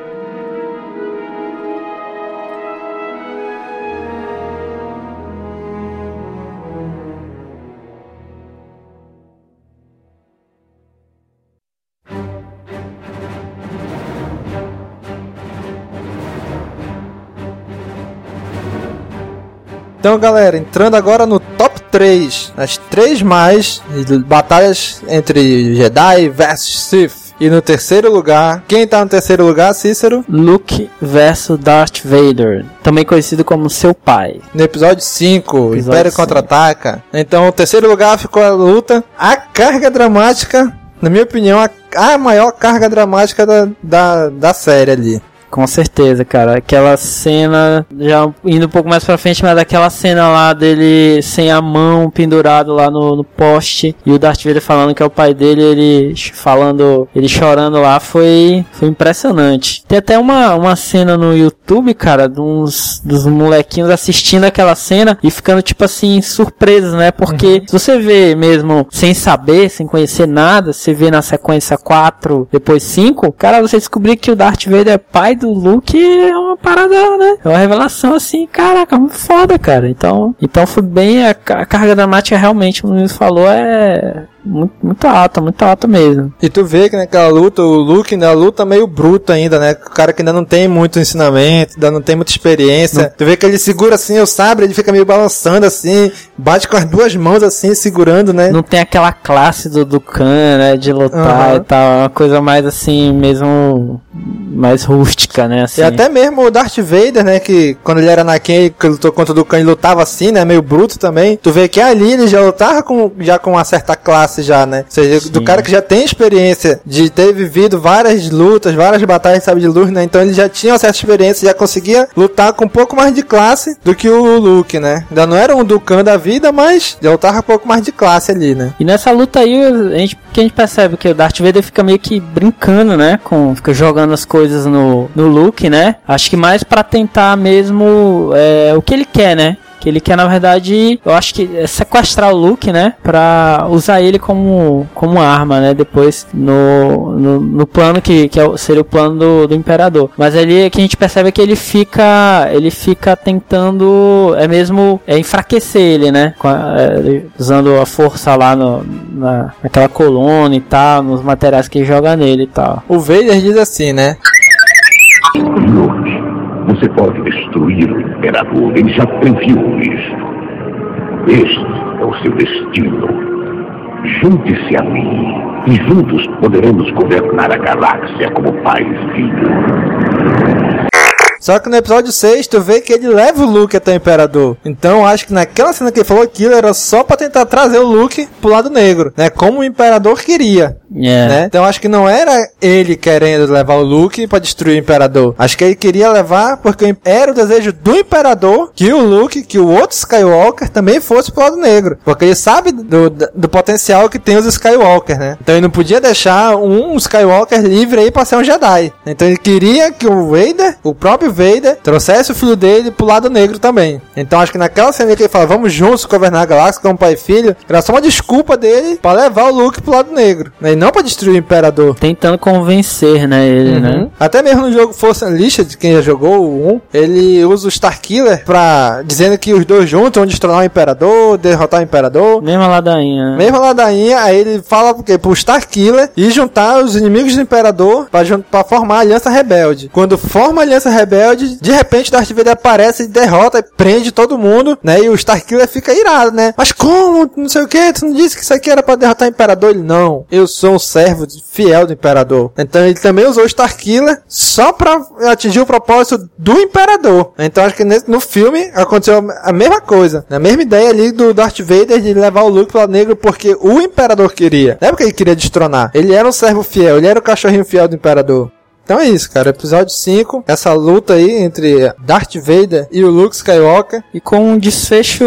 Então, galera, entrando agora no top 3, as três mais batalhas entre Jedi versus Sith. E no terceiro lugar, quem tá no terceiro lugar, Cícero? Luke versus Darth Vader, também conhecido como seu pai. No episódio 5, Episódio Império. Contra-Ataca. Então, o terceiro lugar ficou a luta. A carga dramática, na minha opinião, a, a maior carga dramática da, da, da série ali. Com certeza, cara. Aquela cena, já indo um pouco mais pra frente, mas daquela cena lá dele sem a mão pendurado lá no, no poste e o Darth Vader falando que é o pai dele, ele falando, ele chorando lá, foi, foi impressionante. Tem até uma, uma cena no YouTube, cara, de uns, dos molequinhos assistindo aquela cena e ficando, tipo assim, surpresos, né? Porque se você vê mesmo sem saber, sem conhecer nada, você vê na sequência 4, depois 5, cara, você descobrir que o Darth Vader é pai do Luke é uma parada, né? É uma revelação assim, caraca, muito foda, cara. Então, então foi bem, a, a carga dramática realmente, como o Luiz falou, é muito, muito alta, muito alta mesmo. E tu vê que naquela luta, o Luke na luta meio bruto ainda, né? O cara que ainda não tem muito ensinamento, ainda não tem muita experiência. Tu vê que ele segura assim o sabre, ele fica meio balançando assim, bate com as duas mãos assim, segurando, né? Não tem aquela classe do, do Khan, né? De lutar Aham. e tal. É uma coisa mais assim, mesmo. Mais rústica, né? Assim. E até mesmo o Darth Vader, né? Que quando ele era Anakin, que lutou contra o Dukan, ele lutava assim, né? Meio bruto também. Tu vê que ali ele já lutava com, já com uma certa classe já, né? Ou seja, do Sim. cara que já tem experiência de ter vivido várias lutas, várias batalhas, sabe, de luz, né? Então ele já tinha uma certa experiência, já conseguia lutar com um pouco mais de classe do que o Luke, né? Ainda não era um Dukan da vida, mas já lutava com um pouco mais de classe ali, né? E nessa luta aí, a gente, que a gente percebe que o Darth Vader fica meio que brincando, né? Com, fica jogando as coisas no, no Luke, né? Acho que mais pra tentar mesmo é, o que ele quer, né? Que ele quer, na verdade, eu acho que é sequestrar o Luke, né? Pra usar ele como, como arma, né? Depois no, no, no plano que, que é o- seria o plano do, do Imperador. Mas ali que a gente percebe que ele fica. Ele fica tentando. É mesmo. É enfraquecer ele, né? Com a- é, usando a força lá no, na, naquela coluna e tal, nos materiais que ele joga nele e tal. O Vader diz assim, né? Você pode destruir o Imperador. Ele já previu isso. Este é o seu destino. Junte-se a mim e juntos poderemos governar a galáxia como pai e filho. Só que no episódio 6, tu vê que ele leva o Luke até o Imperador. Então acho que naquela cena que ele falou aquilo era só pra tentar trazer o Luke pro lado negro, né? Como o Imperador queria. Yeah. Né? Então acho que não era ele querendo levar o Luke pra destruir o Imperador. Acho que ele queria levar porque era o desejo do Imperador que o Luke, que o outro Skywalker também fosse pro lado negro. Porque ele sabe do, do potencial que tem os Skywalker, né? Então ele não podia deixar um Skywalker livre aí pra ser um Jedi. Então ele queria que o Vader, o próprio Vader trouxesse o filho dele pro lado negro também. Então acho que naquela cena que ele fala, vamos juntos governar a galáxia como pai e filho, era só uma desculpa dele para levar o Luke pro lado negro, né? E não para destruir o Imperador. Tentando convencer, né, ele, Uhum. né? Até mesmo no jogo Force Unleashed, quem já jogou o 1, ele usa o Starkiller pra dizendo que os dois juntos vão destronar o Imperador, derrotar o Imperador. Mesma ladainha. né? Mesmo ladainha, aí ele fala porque pro Starkiller e juntar os inimigos do Imperador pra, pra formar a Aliança Rebelde. Quando forma a Aliança Rebelde, de repente Darth Vader aparece e derrota e prende todo mundo, né? E o Starkiller fica irado, né? Mas como? Não sei o que, tu não disse que isso aqui era pra derrotar o Imperador? Ele, não, eu sou um servo fiel do Imperador. Então ele também usou o Starkiller só pra atingir o propósito do Imperador. Então acho que nesse- no filme aconteceu a mesma coisa. A mesma ideia ali do Darth Vader de levar o Luke pro negro porque o Imperador queria. Não é porque ele queria destronar. Ele era um servo fiel, ele era o cachorrinho fiel do Imperador. Então é isso, cara. Episódio 5, essa luta aí entre Darth Vader e o Luke Skywalker. E com um desfecho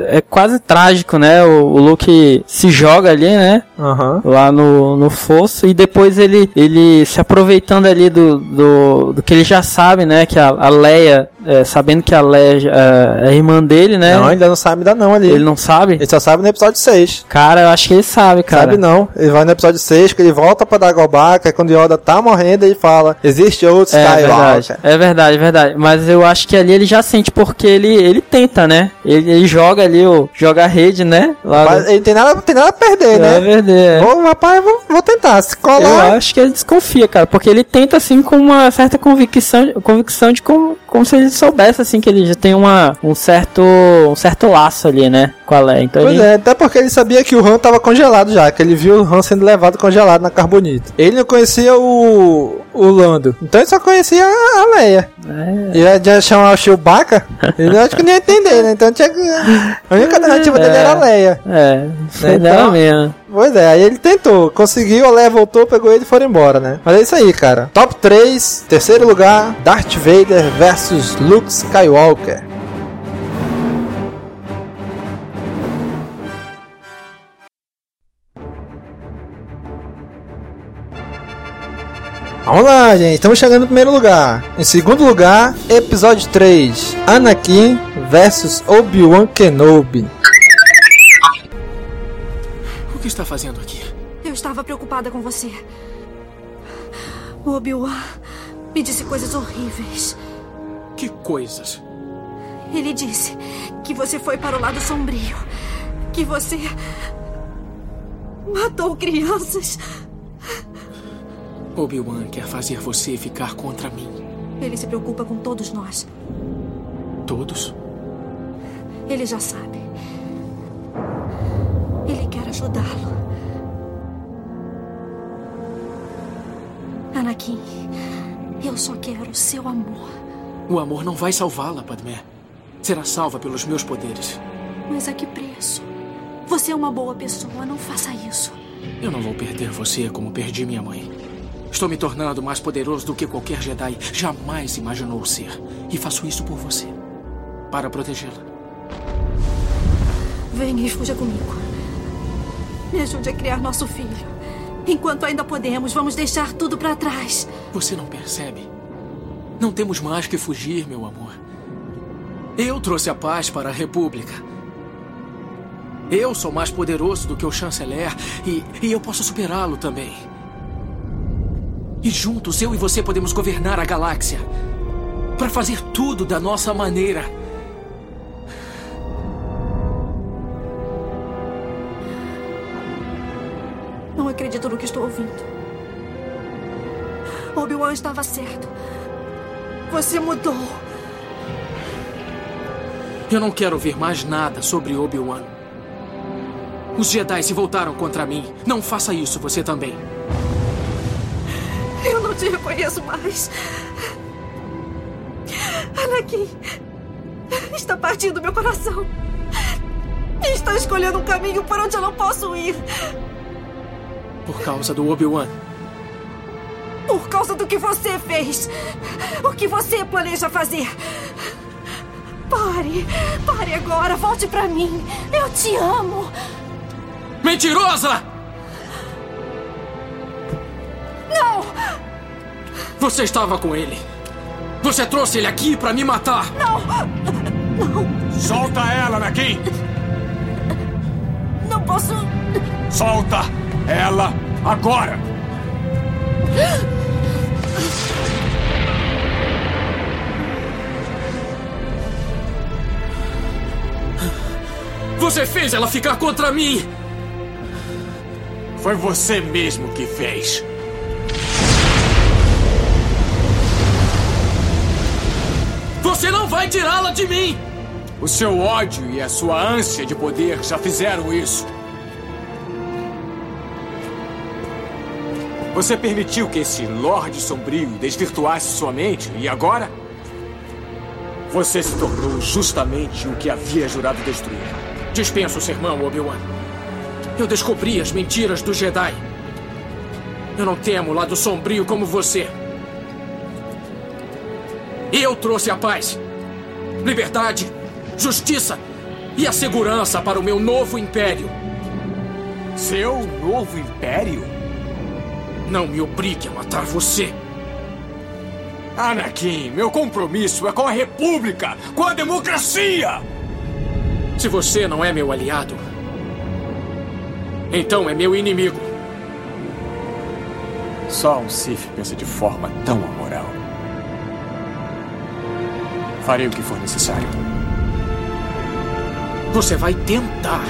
é quase trágico, né? O, o Luke se joga ali, né? Aham. Lá no, no fosso. E depois ele, ele se aproveitando ali do, do, do que ele já sabe, né? Que a, a Leia, é, sabendo que a Leia é, é irmã dele, né? Não, ainda não sabe ainda não ali. Ele não sabe? Ele só sabe no episódio 6. Cara, eu acho que ele sabe, cara. Sabe não. Ele vai no episódio 6, que ele volta pra Dagobah, que é quando Yoda tá morrendo, ele fala, existe outro É verdade, Skywalker. é verdade, é verdade. Mas eu acho que ali ele já sente porque ele, ele tenta, né? Ele, ele joga ali, o, joga a rede, né? Lá Mas ele tem nada, tem nada a perder, É né? verdade. é. Ô, rapaz, vou, vou tentar. Se Eu colar. acho que ele desconfia, cara, porque ele tenta assim com uma certa convicção, convicção de como, como se ele soubesse assim que ele já tem uma, um certo um certo laço ali, né, a Leia. Então Pois ele, é, até porque ele sabia que o Han tava congelado já, que ele viu o Han sendo levado congelado na Carbonita. Ele não conhecia o, o Lando, então ele só conhecia a Leia. É. E ia já chamar o Chewbacca, ele acho que não ia entender, né? Então tinha que... A única alternativa dele era a Leia. é, foi Então- mesmo. Pois é, aí ele tentou, conseguiu, a Leia voltou, pegou ele e foram embora, né? Mas é isso aí, cara. Top 3, terceiro lugar, Darth Vader versus Luke Skywalker. Vamos lá, gente. Estamos chegando no primeiro lugar. Em segundo lugar, episódio 3. Anakin versus Obi-Wan Kenobi. O que está fazendo aqui? Eu estava preocupada com você. O Obi-Wan me disse coisas horríveis. Que coisas? Ele disse que você foi para o lado sombrio. Que você. matou crianças. Obi-Wan quer fazer você ficar contra mim. Ele se preocupa com todos nós. Todos? Ele já sabe. Ele quer ajudá-lo. Anakin, eu só quero o seu amor. O amor não vai salvá-la, Padmé. Será salva pelos meus poderes. Mas a que preço? Você é uma boa pessoa, não faça isso. Eu não vou perder você como perdi minha mãe. Estou me tornando mais poderoso do que qualquer Jedi jamais imaginou ser. E faço isso por você. Para protegê-la. Venha e fuja comigo. Me ajude a criar nosso filho. Enquanto ainda podemos, vamos deixar tudo para trás. Você não percebe? Não temos mais que fugir, meu amor. Eu trouxe a paz para a República. Eu sou mais poderoso do que o chanceler e, e eu posso superá-lo também. E juntos, eu e você podemos governar a galáxia. Para fazer tudo da nossa maneira. Não acredito no que estou ouvindo. Obi-Wan estava certo. Você mudou. Eu não quero ouvir mais nada sobre Obi-Wan. Os Jedi se voltaram contra mim. Não faça isso, você também. Eu não te reconheço mais. Anakin está partindo meu coração. Está escolhendo um caminho por onde eu não posso ir. Por causa do Obi-Wan. Por causa do que você fez. O que você planeja fazer. Pare. Pare agora. Volte pra mim. Eu te amo. Mentirosa! Você estava com ele. Você trouxe ele aqui pra me matar. Não! Não! Solta ela, Anakin! Não posso. Solta ela agora! Você fez ela ficar contra mim! Foi você mesmo que fez. Vai tirá-la de mim! O seu ódio e a sua ânsia de poder já fizeram isso. Você permitiu que esse Lorde Sombrio desvirtuasse sua mente e agora? Você se tornou justamente o que havia jurado destruir. Dispensa o sermão, Obi-Wan. Eu descobri as mentiras do Jedi. Eu não temo o lado sombrio como você. Eu trouxe a paz, liberdade, justiça e a segurança para o meu novo império. Seu novo império? Não me obrigue a matar você. Anakin, meu compromisso é com a República, com a democracia! Se você não é meu aliado, então é meu inimigo. Só um Sith pensa de forma tão amoral. Farei o que for necessário. Você vai tentar.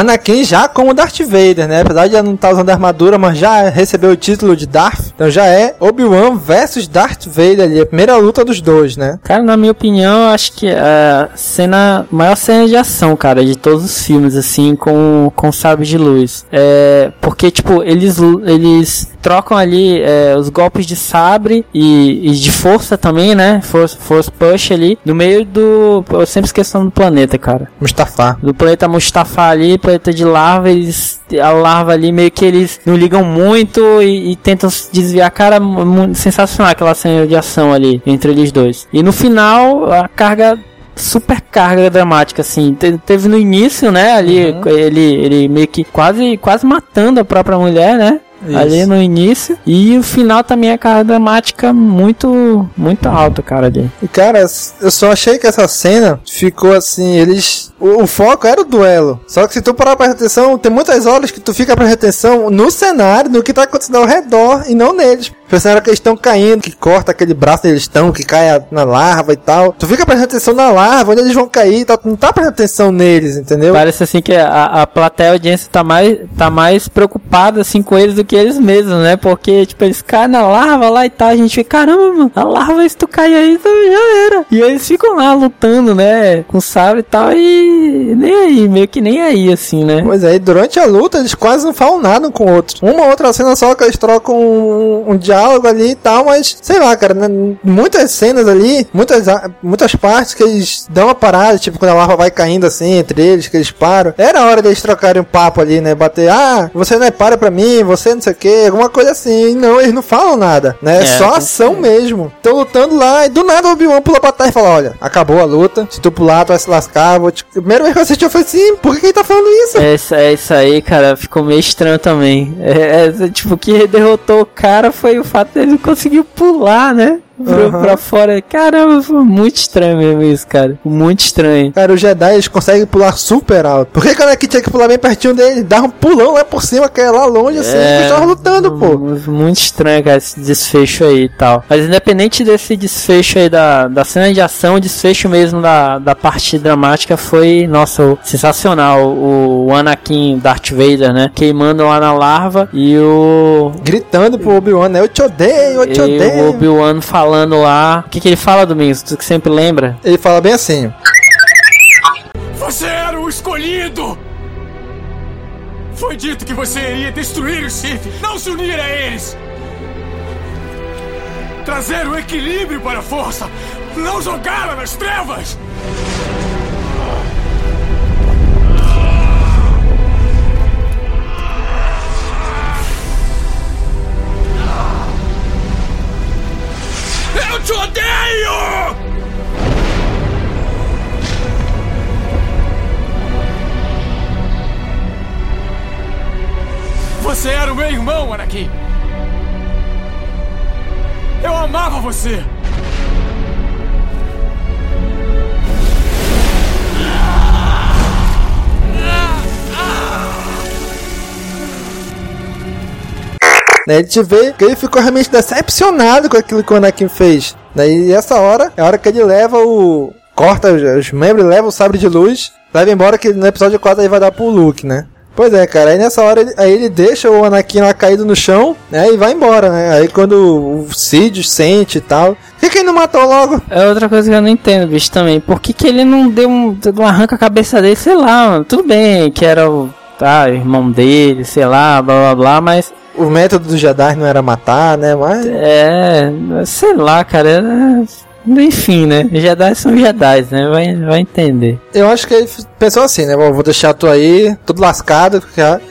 Anakin já como Darth Vader, né? Apesar de não estar usando armadura, mas já recebeu o título de Darth. Então já é Obi-Wan versus Darth Vader ali, a primeira luta dos dois, né? Cara, na minha opinião, acho que a cena, maior cena de ação, cara, de todos os filmes, assim, com, com sabre de luz. É, porque, tipo, eles, eles trocam ali é, os golpes de sabre e, e, de força também, né? Force, force push ali, no meio do. Eu sempre esqueço do planeta, cara. Mustafa. Do planeta Mustafa ali, planeta de larva, eles. A larva ali meio que eles não ligam muito e, e tentam se desviar. Cara, sensacional aquela cena de ação ali entre eles dois. E no final, a carga super carga dramática, assim. Te, teve no início, né? Ali, uhum. ele, ele meio que quase, quase matando a própria mulher, né? Isso. ali no início. E o final também é carga dramática muito, muito alta, cara, ali. E cara, eu só achei que essa cena ficou assim, eles. O, o foco era o duelo. Só que se tu parar pra atenção, tem muitas horas que tu fica pra atenção no cenário, no que tá acontecendo ao redor e não neles. Pensando que eles estão caindo, que corta aquele braço eles estão, que cai na larva e tal. Tu fica prestando atenção na larva, onde eles vão cair, tá, não tá prestando atenção neles, entendeu? Parece assim que a, a plateia a audiência tá mais, tá mais preocupada assim com eles do que eles mesmos, né? Porque, tipo, eles caem na larva lá e tal, a gente fica, caramba, mano, a larva, se tu cair aí, então já era. E eles ficam lá lutando, né? Com sabre e tal, e nem aí, meio que nem aí, assim, né? Pois é, e durante a luta eles quase não falam nada um com o outro. Uma outra cena só que eles trocam um, um diálogo ali e tal, mas sei lá, cara, né? muitas cenas ali, muitas, muitas partes que eles dão uma parada, tipo quando a larva vai caindo assim entre eles, que eles param. Era a hora deles trocarem um papo ali, né? Bater, ah, você não é para pra mim, você não sei o que, alguma coisa assim. E não, eles não falam nada, né? É, é só ação mesmo. Estão lutando lá e do nada o Obi-Wan pula pra trás e fala: Olha, acabou a luta, se tu pular, tu vai se lascar. Vou te... Primeira vez que eu assisti, eu falei assim: por que, ele tá falando isso? É isso, é isso aí, cara, ficou meio estranho também. É, é, tipo, o que derrotou o cara foi o fato dele conseguir pular, né? Uhum. pra fora. Caramba, foi muito estranho mesmo isso, cara. Muito estranho. Cara, os Jedi eles conseguem pular super alto. Por que o Anakin tinha que pular bem pertinho dele? Dar um pulão lá por cima, que é lá longe, assim, é, eles lutando, pô. Muito estranho, cara, esse desfecho aí e tal. Mas independente desse desfecho aí da, da cena de ação, o desfecho mesmo da, da parte dramática foi, nossa, sensacional. O, o Anakin Darth Vader, né? Queimando lá na larva e o. Gritando pro Obi-Wan, né? Eu te odeio, eu te odeio. O Obi-Wan falando falando lá. O que, que ele fala, Domingos? Tu que sempre lembra? Ele fala bem assim. Você era o escolhido! Foi dito que você iria destruir os Sith, não se unir a eles! Trazer o equilíbrio para a força, não jogá-la nas trevas! Eu te odeio! Você era o meu irmão, Anakin! Eu amava você! Né, a gente vê que ele ficou realmente decepcionado com aquilo que o Anakin fez. Né, e essa hora é a hora que ele leva o. corta os, os membros, leva o sabre de luz, leva embora que no episódio 4 ele vai dar pro Luke, né? Pois é, cara, aí nessa hora ele, aí ele deixa o Anakin lá caído no chão, né, e vai embora, né? Aí quando o Sidious sente e tal, por que, que ele não matou logo? É outra coisa que eu não entendo, bicho, também. Por que, que ele não deu um, um arranca a cabeça dele, sei lá, mano. Tudo bem que era o tá, irmão dele, sei lá, blá blá blá, mas o método do Jedi não era matar, né? Mas. É, sei lá, cara. É... Enfim, né? Jedi são Jedi, né? Vai, vai entender. Eu acho que ele pensou assim, né? Vou deixar tu aí, tudo lascado,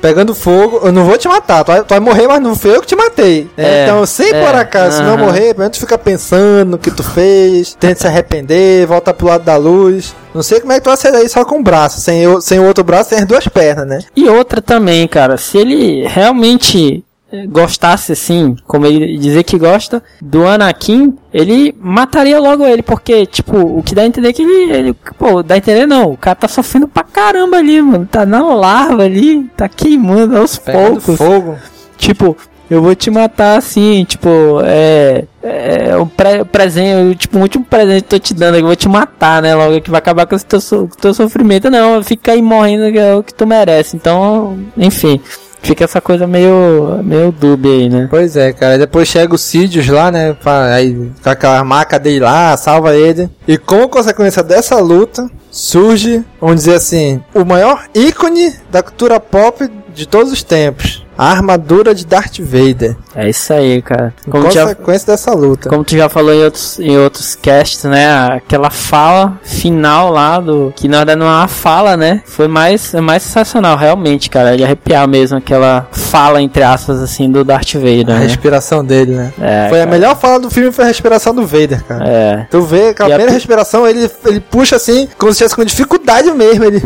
pegando fogo. Eu não vou te matar, tu vai, tu vai morrer, mas não foi eu que te matei. É, então, se é, por acaso uh -huh. não morrer, pelo menos fica pensando no que tu fez, tenta se arrepender, volta pro lado da luz. Não sei como é que tu vai sair daí só com o braço, sem, o, sem o outro braço, sem as duas pernas, né? E outra também, cara, se ele realmente gostasse assim, como ele dizer que gosta do Anakin, ele mataria logo ele, porque, tipo, o que dá a entender é que ele, ele pô, dá a entender não, o cara tá sofrendo pra caramba ali, mano, tá na larva ali, tá queimando aos Pegando poucos. fogo. Tipo, eu vou te matar assim, tipo, é. É um pre presente, tipo, um último presente que eu tô te dando, eu vou te matar, né? Logo que vai acabar com o teu, so teu sofrimento. Não, fica aí morrendo que é o que tu merece. Então, enfim. Fica essa coisa meio, meio dúbia aí, né? Pois é, cara. Depois chega o Sidious lá, né? Aí com aquela marca dele lá, salva ele. E como consequência dessa luta, surge, vamos dizer assim, o maior ícone da cultura pop de todos os tempos. A armadura de Darth Vader. É isso aí, cara. Como consequência já, dessa luta. Como tu já falou em outros, em outros casts, né? Aquela fala final lá do. Que na verdade não é uma fala, né? Foi mais, é mais sensacional, realmente, cara. De arrepiar mesmo aquela fala, entre aspas, assim, do Darth Vader. A né? respiração dele, né? É, foi cara. a melhor fala do filme foi a respiração do Vader, cara. É. Tu vê aquela primeira a... respiração, ele, ele puxa assim, como se estivesse com dificuldade mesmo. Ele.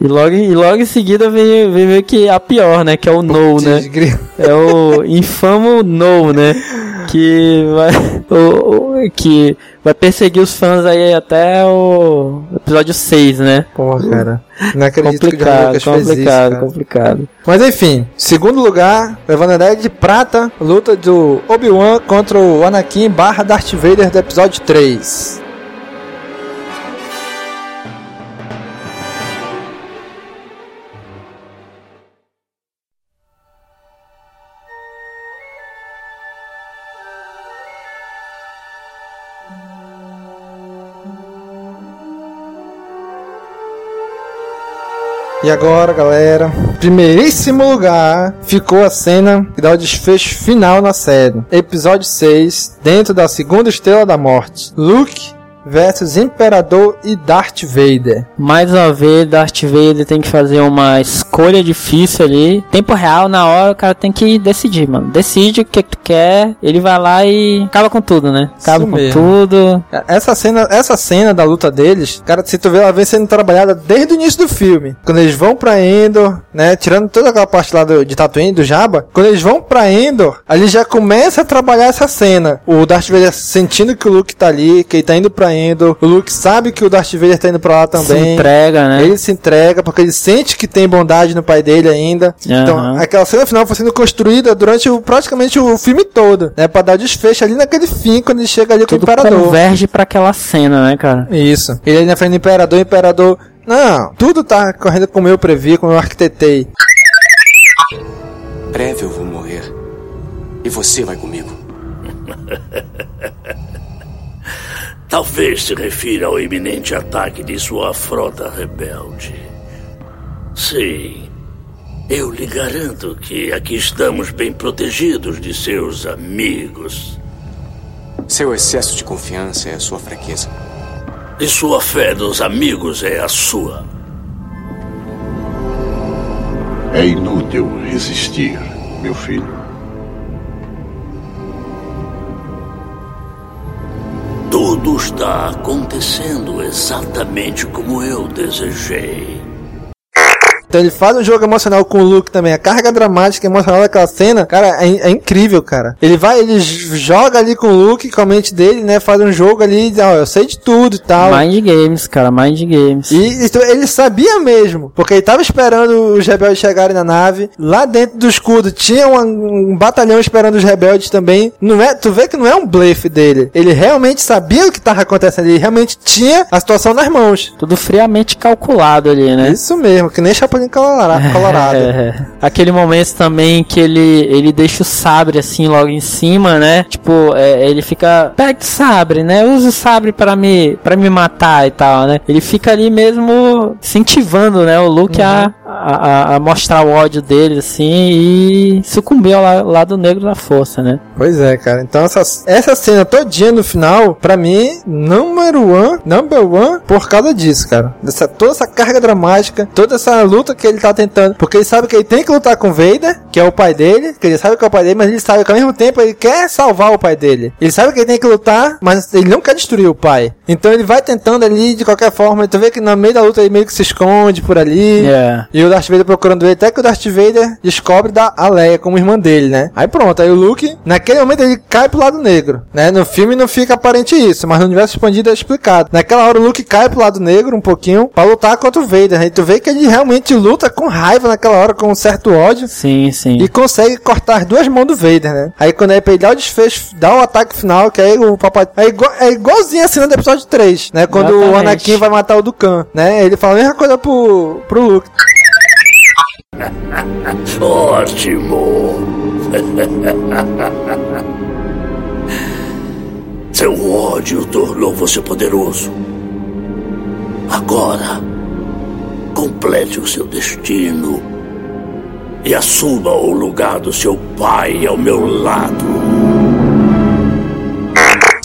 E logo, e logo em seguida vem, vem meio que a pior, né? Que é o No, né? É o infamo No, né? Que vai, [LAUGHS] o, o, que vai perseguir os fãs aí até o episódio 6, né? Pô, cara. Não acredito complicado, que o complicado, isso, complicado. Mas enfim, segundo lugar, levando a medalha de prata, luta do Obi-Wan contra o Anakin barra Darth Vader do episódio 3. E agora, galera, primeiríssimo lugar ficou a cena que dá o desfecho final na série. Episódio 6, dentro da segunda estrela da morte. Luke versus Imperador e Darth Vader. Mais uma vez, Darth Vader tem que fazer uma escolha difícil ali. Tempo real, na hora, o cara tem que decidir, mano. Decide o que tu quer, ele vai lá e acaba com tudo, né? Acaba Isso com mesmo. tudo. Essa cena, essa cena da luta deles, cara, se tu vê, ela vem sendo trabalhada desde o início do filme. Quando eles vão pra Endor, né? Tirando toda aquela parte lá do, de Tatooine, do Jabba. Quando eles vão pra Endor, ali já começa a trabalhar essa cena. O Darth Vader sentindo que o Luke tá ali, que ele tá indo pra indo. O Luke sabe que o Darth Vader tá indo pra lá também. Se entrega, né? Ele se entrega porque ele sente que tem bondade no pai dele ainda. Uhum. Então, aquela cena final foi sendo construída durante o, praticamente o filme todo, né? Pra dar desfecho ali naquele fim, quando ele chega ali Tudo com o Imperador. converge pra aquela cena, né, cara? Isso. Ele ali na frente do Imperador, o Imperador... Não, tudo tá correndo como eu previ, como eu arquitetei. Breve eu vou morrer. E você vai comigo. [LAUGHS] Talvez se refira ao iminente ataque de sua frota rebelde. Sim, eu lhe garanto que aqui estamos bem protegidos de seus amigos. Seu excesso de confiança é a sua fraqueza. E sua fé nos amigos é a sua. É inútil resistir, meu filho. Tudo está acontecendo exatamente como eu desejei. Então ele faz um jogo emocional com o Luke também. A carga dramática emocional daquela cena, cara, é, é incrível, cara. Ele vai, ele joga ali com o Luke, com a mente dele, né? Faz um jogo ali, ó, eu sei de tudo e tal. Mind Games, cara, Mind Games. E então, ele sabia mesmo, porque ele tava esperando os rebeldes chegarem na nave. Lá dentro do escudo tinha um, um batalhão esperando os rebeldes também. Não é, tu vê que não é um blefe dele. Ele realmente sabia o que tava acontecendo. Ele realmente tinha a situação nas mãos. Tudo friamente calculado ali, né? Isso mesmo, que nem Chapolin [LAUGHS] Colorado. Colorado. É, aquele momento também que ele, ele deixa o sabre assim logo em cima, né? Tipo, é, ele fica. Pega o sabre, né? Usa o sabre para me, pra me matar e tal, né? Ele fica ali mesmo incentivando, né? O Luke uhum. a, a, a, mostrar o ódio dele, assim, e sucumbiu ao lado negro da força, né? Pois é, cara. Então essa, essa cena todinha no final, pra mim, number one, number one, por causa disso, cara. Dessa, toda essa carga dramática, toda essa luta que ele tá tentando. Porque ele sabe que ele tem que lutar com Vader, que é o pai dele, que ele sabe que é o pai dele, mas ele sabe que ao mesmo tempo ele quer salvar o pai dele. Ele sabe que ele tem que lutar, mas ele não quer destruir o pai. Então ele vai tentando ali de qualquer forma. Tu vê que no meio da luta ele meio que se esconde por ali. Yeah. E o Darth Vader procurando ele, até que o Darth Vader descobre da Leia como irmã dele, né? Aí pronto, aí o Luke, naquele momento ele cai pro lado negro, né? No filme não fica aparente isso, mas no universo expandido é explicado. Naquela hora o Luke cai pro lado negro um pouquinho para lutar contra o Vader. Aí tu vê que ele realmente luta com raiva naquela hora, com um certo ódio. Sim, sim. E consegue cortar as duas mãos do Vader, né? Aí quando pra ele dar o desfecho, dá o ataque final, que aí o papai. É, igual, é igualzinho a cena do episódio 3, né? Quando Exatamente. o Anakin vai matar o Dukan, né? Ele fala a mesma coisa pro, pro Luke. [LAUGHS] Ótimo! [LAUGHS] Seu ódio tornou você poderoso. Agora, complete o seu destino e assuma o lugar do seu pai ao meu lado.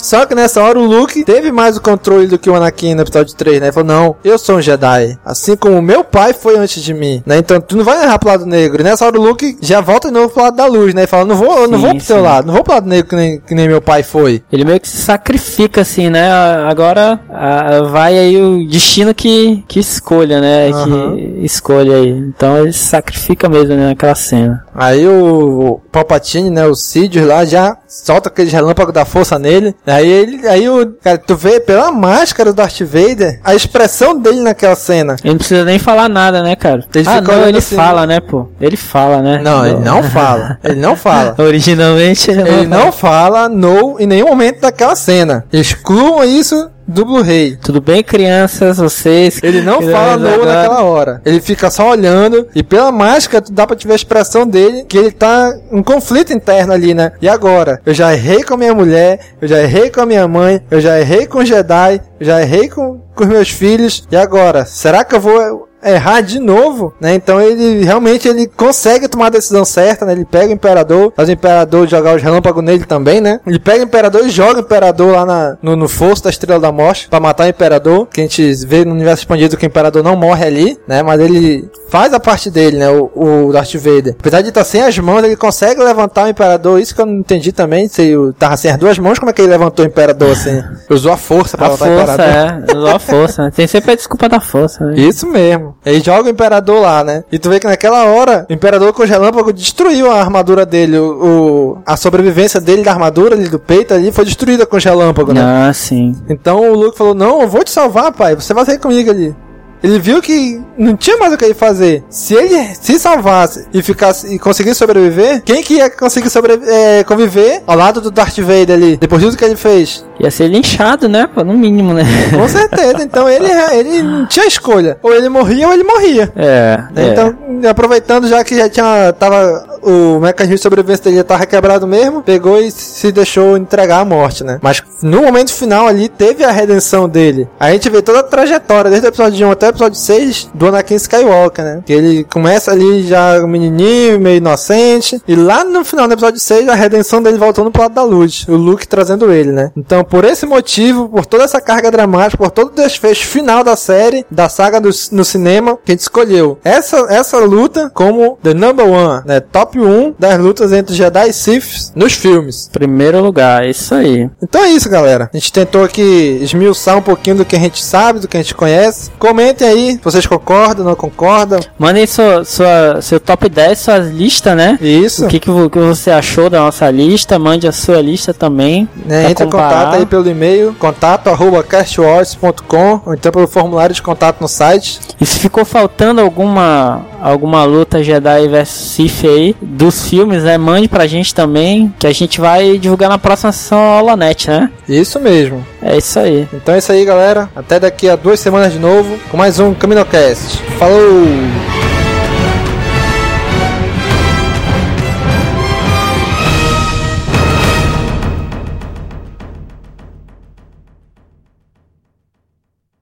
Só que nessa hora o Luke teve mais o controle do que o Anakin no episódio 3, né? Ele falou: Não, eu sou um Jedi. Assim como meu pai foi antes de mim, né? Então tu não vai errar pro lado negro. E nessa hora o Luke já volta de novo pro lado da luz, né? E fala: Não vou, eu não vou pro sim. teu lado, não vou pro lado negro que nem, que nem meu pai foi. Ele meio que se sacrifica, assim, né? Agora a, vai aí o destino que, que escolha, né? Uhum. Que escolha aí. Então ele se sacrifica mesmo né, naquela cena. Aí o Palpatine, né? O Sidious lá já solta aquele relâmpago da força nele. Aí ele, aí o, cara, tu vê pela máscara do Darth Vader, a expressão dele naquela cena. Ele não precisa nem falar nada, né, cara? Ele ah, não, ele assim, fala, né, pô? Ele fala, né? Não, ele não [LAUGHS] fala. Ele não fala. [LAUGHS] Originalmente ele, ele não, fala no em nenhum momento daquela cena. Excluam isso do Blu-ray. Tudo bem, crianças, vocês? [LAUGHS] Ele não fala no naquela hora. Ele fica só olhando e pela máscara dá pra te ver a expressão dele que ele tá um conflito interno ali, né? E agora? Eu já errei com a minha mulher, eu já errei com a minha mãe, eu já errei com o Jedi, eu já errei com, com os meus filhos. E agora? Será que eu vou errar de novo, né? Então ele realmente ele consegue tomar a decisão certa, né? Ele pega o imperador, faz o imperador jogar os relâmpagos nele também, né? Ele pega o imperador e joga o imperador lá na, no, no fosso da Estrela da Morte para matar o imperador, que a gente vê no universo expandido que o imperador não morre ali, né? Mas ele faz a parte dele, né? O, o Darth Vader. Apesar de estar sem as mãos, ele consegue levantar o imperador. Isso que eu não entendi também. Se ele tava sem as duas mãos, como é que ele levantou o imperador assim? Usou a força para levantar força, o imperador. É, usou a força. Né? Tem sempre a desculpa da força. Né? Isso mesmo. Ele joga o imperador lá, né? E tu vê que naquela hora, o imperador com o relâmpago destruiu a armadura dele. O, o, a sobrevivência dele da armadura ali, do peito ali, foi destruída com o relâmpago, né? Ah, sim. Então o Luke falou: Não, eu vou te salvar, pai. Você vai sair comigo ali. Ele viu que não tinha mais o que ele fazer. Se ele se salvasse e ficasse e conseguisse sobreviver, quem que ia conseguir sobreviver, é, conviver ao lado do Darth Vader ali, depois de tudo que ele fez? Ia ser linchado, né? Pô, no mínimo, né? Com certeza. Então ele, ele não tinha escolha. Ou ele morria ou ele morria. É. Né? Então, aproveitando já que já tinha. Tava. O mecanismo de sobrevivência dele já tava quebrado mesmo, pegou e se deixou entregar à morte, né? Mas no momento final ali teve a redenção dele. A gente vê toda a trajetória, desde o episódio 1 até o episódio 6, do Anakin Skywalker, né? Que ele começa ali já um menininho, meio inocente, e lá no final do episódio 6, a redenção dele voltando pro lado da luz, o Luke trazendo ele, né? Então, por esse motivo, por toda essa carga dramática, por todo o desfecho final da série, da saga do, no cinema, que a gente escolheu essa, essa luta como the number one, né? Top 1 das lutas entre Jedi e Sith nos filmes. Primeiro lugar, é isso aí. Então é isso, galera. A gente tentou aqui esmiuçar um pouquinho do que a gente sabe, do que a gente conhece. Comentem aí se vocês concordam, não concordam. Mandem sua, sua, seu top 10, suas listas, né? Isso. O que, que, vo- que você achou da nossa lista. Mande a sua lista também. Né, pra entre em comparar. contato aí pelo e-mail, contato arroba castwars.com ou então pelo formulário de contato no site. E se ficou faltando alguma alguma luta Jedi vs Sith aí dos filmes, né? Mande pra gente também, que a gente vai divulgar na próxima sessão Aulanet, né? Isso mesmo. É isso aí. Então é isso aí, galera. Até daqui a duas semanas de novo com mais um CaminoCast. Falou!